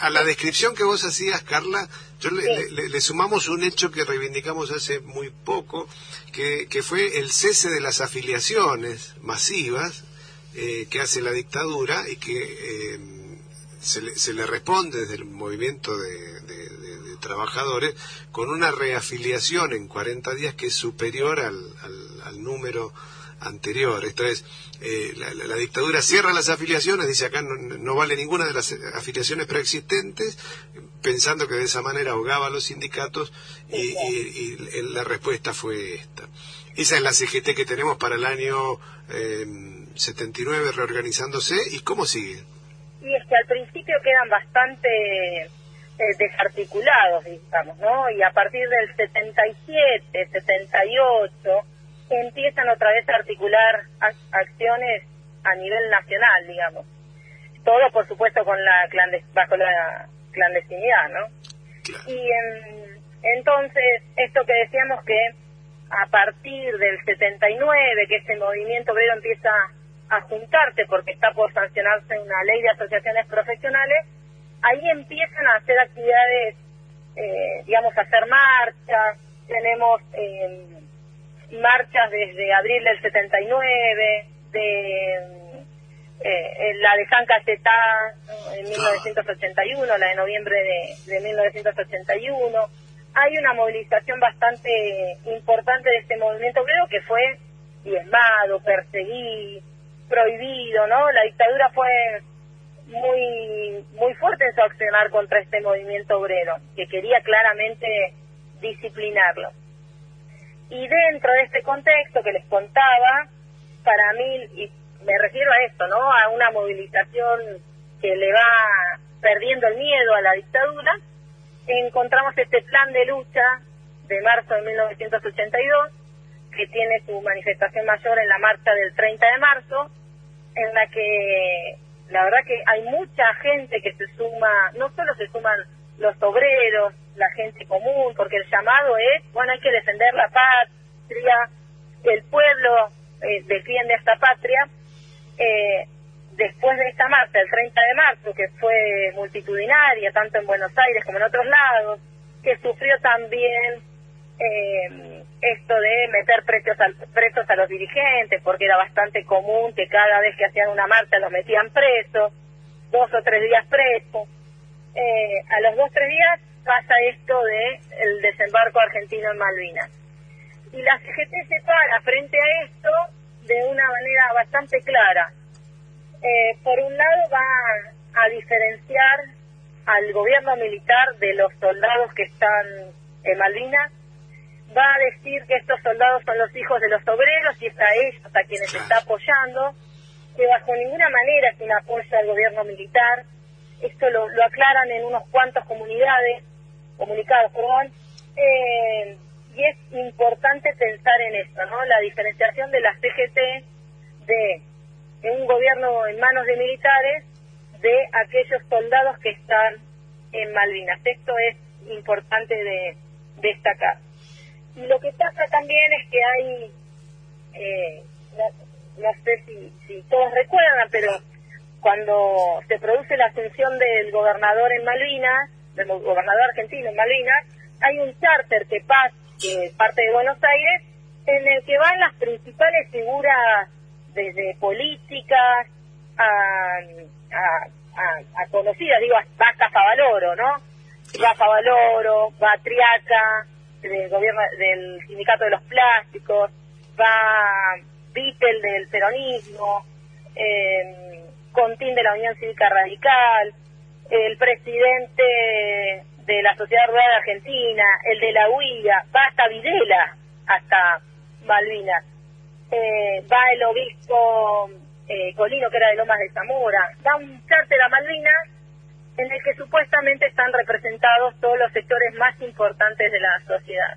a, a la descripción que vos hacías, Carla, yo le, le- le- sumamos un hecho que reivindicamos hace muy poco, que, que fue el cese de las afiliaciones masivas eh, que hace la dictadura y que eh, se, le, se le responde desde el movimiento de, de- de- de trabajadores con una reafiliación en 40 días que es superior al, al- al número anterior. Esto es, eh, la, la- la dictadura cierra las afiliaciones, dice acá no, no vale ninguna de las afiliaciones preexistentes, pensando que de esa manera ahogaba a los sindicatos y, y- la respuesta fue esta. Esa es la CGT que tenemos para el año eh, 79 reorganizándose y cómo sigue. Y es que al principio quedan bastante eh, desarticulados, digamos, ¿no? Y a partir del 77, 78, empiezan otra vez a articular ac- acciones a nivel nacional, digamos. Todo, por supuesto, con la bajo la clandestinidad, ¿no? Y em, entonces, esto que decíamos que a partir del 79, que este movimiento obrero empieza a juntarse porque está por sancionarse una ley de asociaciones profesionales, ahí empiezan a hacer actividades, eh, digamos, a hacer marchas, tenemos em, marchas desde abril del 79, de, eh, la de San Cayetá en 1981, la de noviembre de, de 1981. Hay una movilización bastante importante de este movimiento obrero que fue diezmado, perseguido, prohibido, ¿no? La dictadura fue muy muy fuerte en su accionar contra este movimiento obrero, que quería claramente disciplinarlo. Y dentro de este contexto que les contaba, para mí, y me refiero a esto, ¿no? A una movilización que le va perdiendo el miedo a la dictadura, encontramos este plan de lucha de marzo de 1982, que tiene su manifestación mayor en la marcha del 30 de marzo, en la que la verdad que hay mucha gente que se suma, no solo se suman los obreros, la gente común, porque el llamado es, bueno, hay que defender la patria, el pueblo eh, defiende esta patria. Eh, después de esta marcha, el 30 de marzo, que fue multitudinaria, tanto en Buenos Aires como en otros lados, que sufrió también eh, esto de meter presos a, presos a los dirigentes, porque era bastante común que cada vez que hacían una marcha los metían presos, dos o tres días presos. A los dos o tres días pasa esto de el desembarco argentino en Malvinas. Y la CGT se para frente a esto de una manera bastante clara. Eh, por un lado va a diferenciar al gobierno militar de los soldados que están en Malvinas va a decir que estos soldados son los hijos de los obreros y es a ellos a quienes está apoyando, que bajo ninguna manera es un apoyo al gobierno militar. Esto lo, aclaran en unos cuantos comunidades, comunicados, perdón. Eh, y es importante pensar en esto, ¿no? La diferenciación de la CGT de, un gobierno en manos de militares de aquellos soldados que están en Malvinas. Esto es importante de destacar. Y lo que pasa también es que hay, eh, no, sé si, si todos recuerdan, pero cuando se produce la ascensión del gobernador en Malvinas, del gobernador argentino en Malvinas, hay un charter que pasa, que parte de Buenos Aires, en el que van las principales figuras desde políticas a, a, conocidas, digo, va Cafavaloro, ¿no? Va Cafavaloro, va Triaca, del gobierno del sindicato de los plásticos, va Vittel del peronismo, eh, Contín de la Unión Cívica Radical, el presidente de la Sociedad Rural Argentina, el de la UIA, va hasta Videla, hasta Malvinas, eh, va el obispo eh, Colino, que era de Lomas de Zamora, va un charter a Malvinas en el que supuestamente están representados todos los sectores más importantes de la sociedad.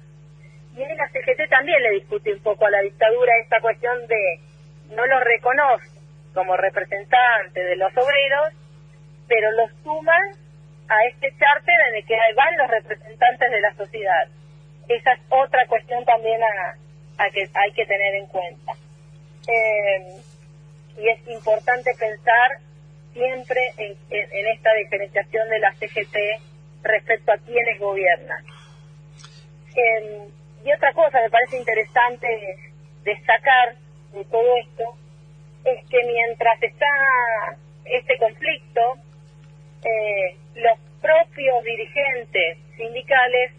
Y en la CGT también le discute un poco a la dictadura esta cuestión de no lo reconoce como representante de los obreros, pero los suman a este charter en el que van los representantes de la sociedad. Esa es otra cuestión también a, que hay que tener en cuenta. Eh, y es importante pensar siempre en, esta diferenciación de la CGT respecto a quienes gobiernan. Em, y otra cosa me parece interesante destacar de todo esto es que mientras está este conflicto, eh, los propios dirigentes sindicales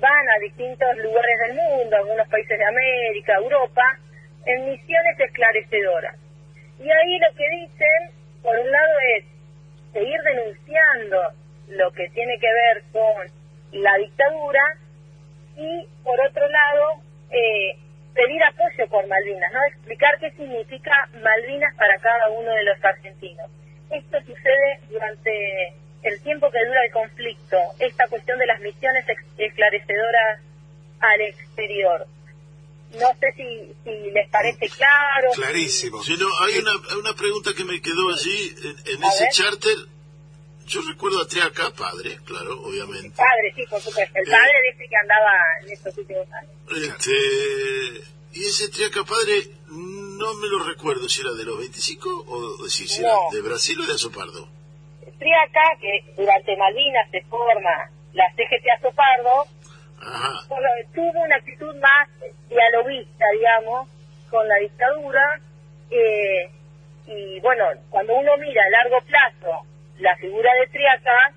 van a distintos lugares del mundo, algunos países de América, Europa, en misiones esclarecedoras. Y ahí lo que dicen por un lado es seguir denunciando lo que tiene que ver con la dictadura y por otro lado eh, pedir apoyo por Malvinas, ¿no? Explicar qué significa Malvinas para cada uno de los argentinos. Esto sucede durante el tiempo que dura el conflicto, esta cuestión de las misiones esclarecedoras al exterior no sé si, si les parece claro. Clarísimo. Si no, hay una, una pregunta que me quedó allí, en, ese charter, yo recuerdo a Triaca, padre, claro, obviamente. Padre, sí, por supuesto. El padre eh, dice que andaba en estos últimos años. Este, y ese Triaca, padre, no me lo recuerdo si era de los 25 o si, era de Brasil o de Azopardo. Triaca, que durante Malvinas se forma la CGT Azopardo, tuvo una actitud más dialoguista, digamos, con la dictadura, eh, y y bueno, cuando uno mira a largo plazo la figura de Triaca,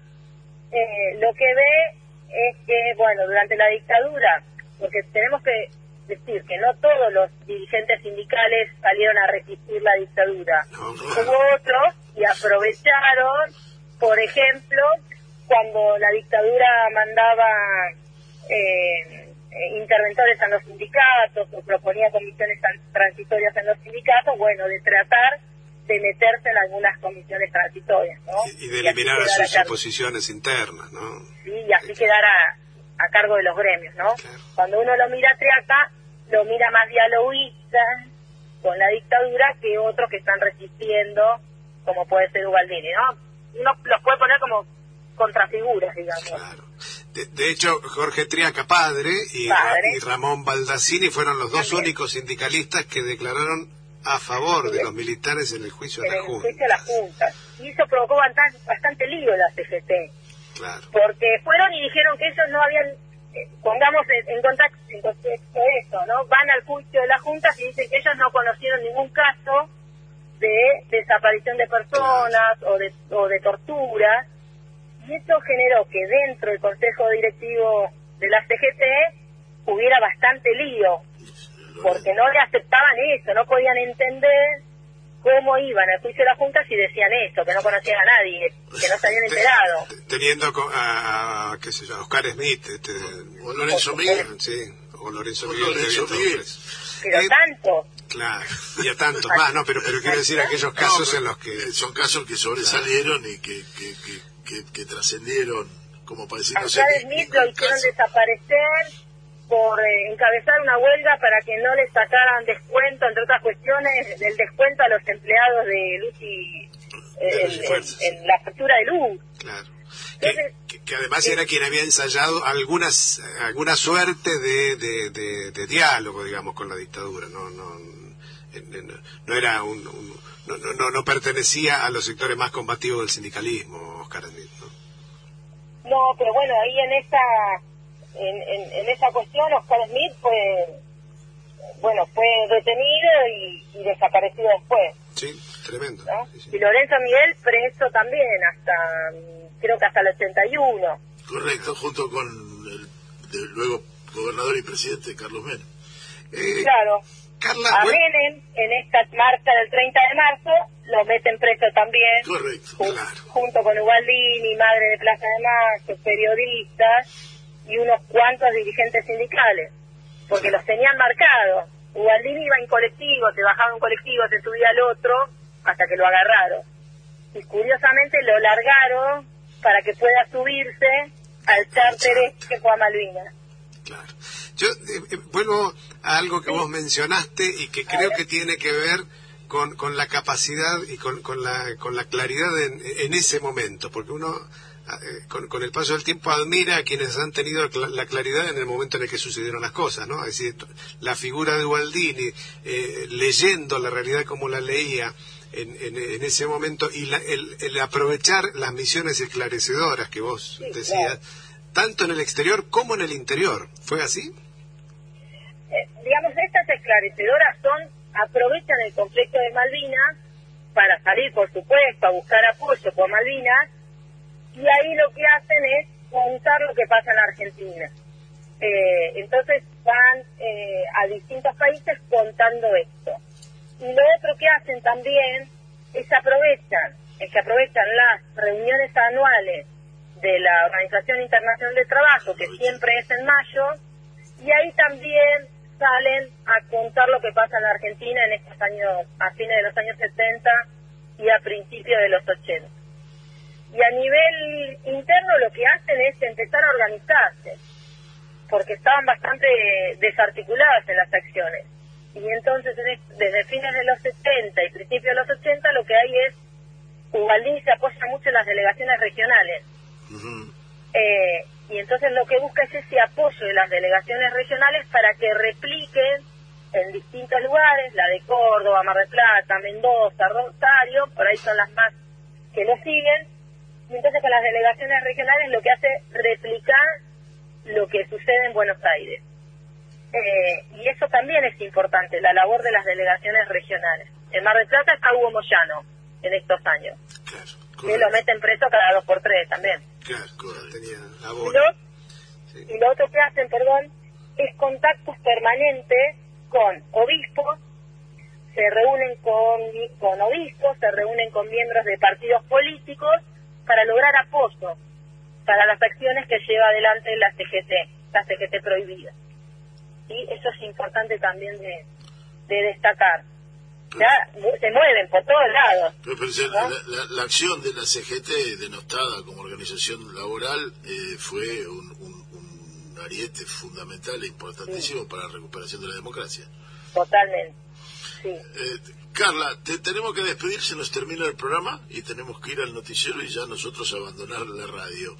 eh, lo que ve es que, bueno, durante la dictadura, porque tenemos que decir que no todos los dirigentes sindicales salieron a resistir la dictadura. Hubo otros y aprovecharon, por ejemplo, cuando la dictadura mandaba eh, eh, interventores a los sindicatos o proponía comisiones transitorias en los sindicatos, bueno, de tratar de meterse en algunas comisiones transitorias, ¿no? Y, de eliminar sus oposiciones internas, ¿no? Sí, y así quedar a, cargo de los gremios, ¿no? Cuando uno lo mira a Triaca, lo mira más dialoguista con la dictadura que otros que están resistiendo, como puede ser Ubaldini, ¿no? Uno los puede poner como contrafiguras, digamos. Claro. De, hecho, Jorge Triaca, padre, y, y Ramón Baldassini fueron los dos únicos sindicalistas que declararon a favor de los militares en el juicio de la Junta. juicio de la Junta. Y eso provocó bastante, lío en la CGT. Claro. Porque fueron y dijeron que ellos no habían, eh, pongamos en, contacto, en contexto eso, ¿no? Van al juicio de la Junta y dicen que ellos no conocieron ningún caso de desaparición de personas o, de, o de tortura. Y eso generó que dentro del Consejo Directivo de la CGT hubiera bastante lío porque no le aceptaban eso, no podían entender cómo iban al juicio de la Junta si decían eso, que no conocían a nadie, que no se habían enterado. Teniendo a, qué sé yo, Oscar Smith, este, o Lorenzo Miguel, sí, o Lorenzo Miguel. Lorenzo Miguel. Pero eh, tanto. Claro, y a tantos más, no, pero, pero quiero decir aquellos casos en los que... Son casos que sobresalieron y que, que, que, que, trascendieron, como para decir, no sé... Smith lo hicieron desaparecer por eh, encabezar una huelga para que no les sacaran descuento, entre otras cuestiones, del descuento a los empleados de luz y en, la factura de luz. Claro. que, además era quien había ensayado algunas alguna suerte de, de, diálogo, digamos, con la dictadura. No, no, no era un, no, no, no, pertenecía a los sectores más combativos del sindicalismo, Oscar Smith, ¿no? No, pero bueno, ahí en esa en, en, esa cuestión Oscar Smith fue bueno fue detenido y, desaparecido después. Sí tremendo. Y Lorenzo Miguel preso también hasta creo que hasta el 81 correcto junto con el, luego gobernador y presidente Carlos Menem. Eh, claro. Carla, a Menem en esta marcha del 30 de marzo lo meten preso también. Correcto junto con Ubaldini madre de Plaza de Mayo periodistas y unos cuantos dirigentes sindicales, porque los tenían marcados. Ubaldini iba en colectivo, se bajaba un colectivo, se subía al otro, hasta que lo agarraron. Y curiosamente lo largaron para que pueda subirse al charter este que fue a Malvinas. Claro. Yo eh, eh, vuelvo a algo que vos mencionaste y que creo que tiene que ver con, con la capacidad y con, con, la, con la claridad en, en ese momento, porque uno eh, con, el paso del tiempo admira a quienes han tenido la claridad en el momento en el que sucedieron las cosas, ¿no? Es decir, la figura de Ubaldini, eh, leyendo la realidad como la leía en, en, ese momento y el, aprovechar las misiones esclarecedoras que vos decías, tanto en el exterior como en el interior, ¿fue así? Eh, digamos, estas esclarecedoras son, aprovechan el conflicto de Malvinas para salir, por supuesto, a buscar apoyo por Malvinas, y ahí lo que hacen es contar lo que pasa en Argentina. Eh, entonces van eh, a distintos países contando esto. Y lo otro que hacen también es aprovechan, es que aprovechan las reuniones anuales de la Organización Internacional de Trabajo, que siempre es en mayo, y ahí también salen a contar lo que pasa en Argentina en estos años, a fines de los años 70 y a principios de los 80 y a nivel interno lo que hacen es empezar a organizarse, porque estaban bastante desarticuladas en las acciones. Y entonces desde fines de los 70 y principios de los 80 lo que hay es, Ubaldín se apoya mucho en las delegaciones regionales. Eh, y entonces lo que busca es ese apoyo de las delegaciones regionales para que repliquen en distintos lugares, la de Córdoba, Mar del Plata, Mendoza, Rosario, por ahí son las más que lo siguen, y entonces con las delegaciones regionales lo que hace replicar lo que sucede en Buenos Aires. Eh, y eso también es importante, la labor de las delegaciones regionales. En Mar del Plata está Hugo Moyano en estos años. Claro, Que lo meten preso cada dos por tres también. Claro, correcto. Tenía Y labor. lo, y lo otro que hacen, perdón, es contactos permanentes con obispos, se reúnen con, con obispos, se reúnen con miembros de partidos políticos para lograr apoyo para las acciones que lleva adelante la CGT, la CGT prohibida. Y eso es importante también de, de destacar. Ya se mueven por todos lados. Pero, pero, se- la, la- la acción de la CGT, denostada como organización laboral, eh, fue un, un- un ariete fundamental e importantísimo para la recuperación de la democracia. Totalmente. Sí. Eh, Carla, te tenemos que despedir, se nos termina el programa y tenemos que ir al noticiero y ya nosotros abandonar la radio.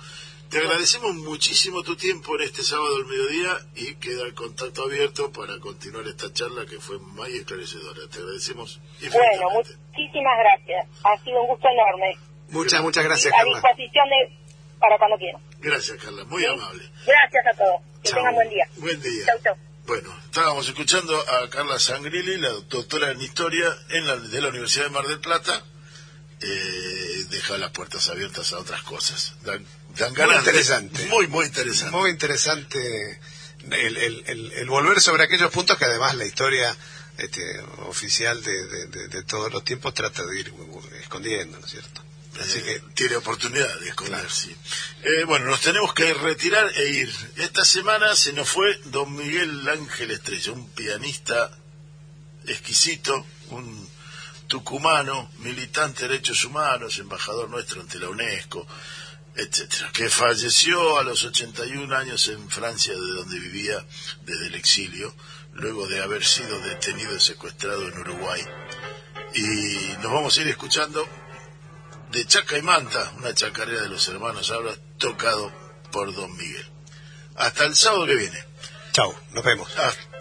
Te agradecemos muchísimo tu tiempo en este sábado al mediodía y queda el contacto abierto para continuar esta charla que fue muy esclarecedora. Te agradecemos Bueno, muchísimas gracias. Ha sido un gusto enorme. Muchas, muchas gracias, a Carla. disposición de para cuando quieran. Gracias, Carla, muy ¿sí? amable. Gracias a todos. Que Chao. tengan buen día. Buen día. Chau, chau. Bueno, estábamos escuchando a Carla Sangrilli, la doctora en historia en la, de la Universidad de Mar del Plata. Eh, deja las puertas abiertas a otras cosas. Dan, dan Muy ganas de- interesante. muy, muy interesante. Muy interesante el, el- el- el volver sobre aquellos puntos que además la historia este, oficial de, de- de- de todos los tiempos trata de ir escondiendo, ¿no es cierto? Así que tiene oportunidad de esconder, sí. Eh, bueno, nos tenemos que retirar e ir. Esta semana se nos fue don Miguel Ángel Estrella, un pianista exquisito, un tucumano, militante de derechos humanos, embajador nuestro ante la UNESCO, etcétera, que falleció a los 81 años en Francia, de donde vivía desde el exilio, luego de haber sido detenido y secuestrado en Uruguay. Y nos vamos a ir escuchando de Chaca y Manta, una chacarera de los hermanos Habla, tocado por Don Miguel. Hasta el sábado que viene. chau, nos vemos. Hasta-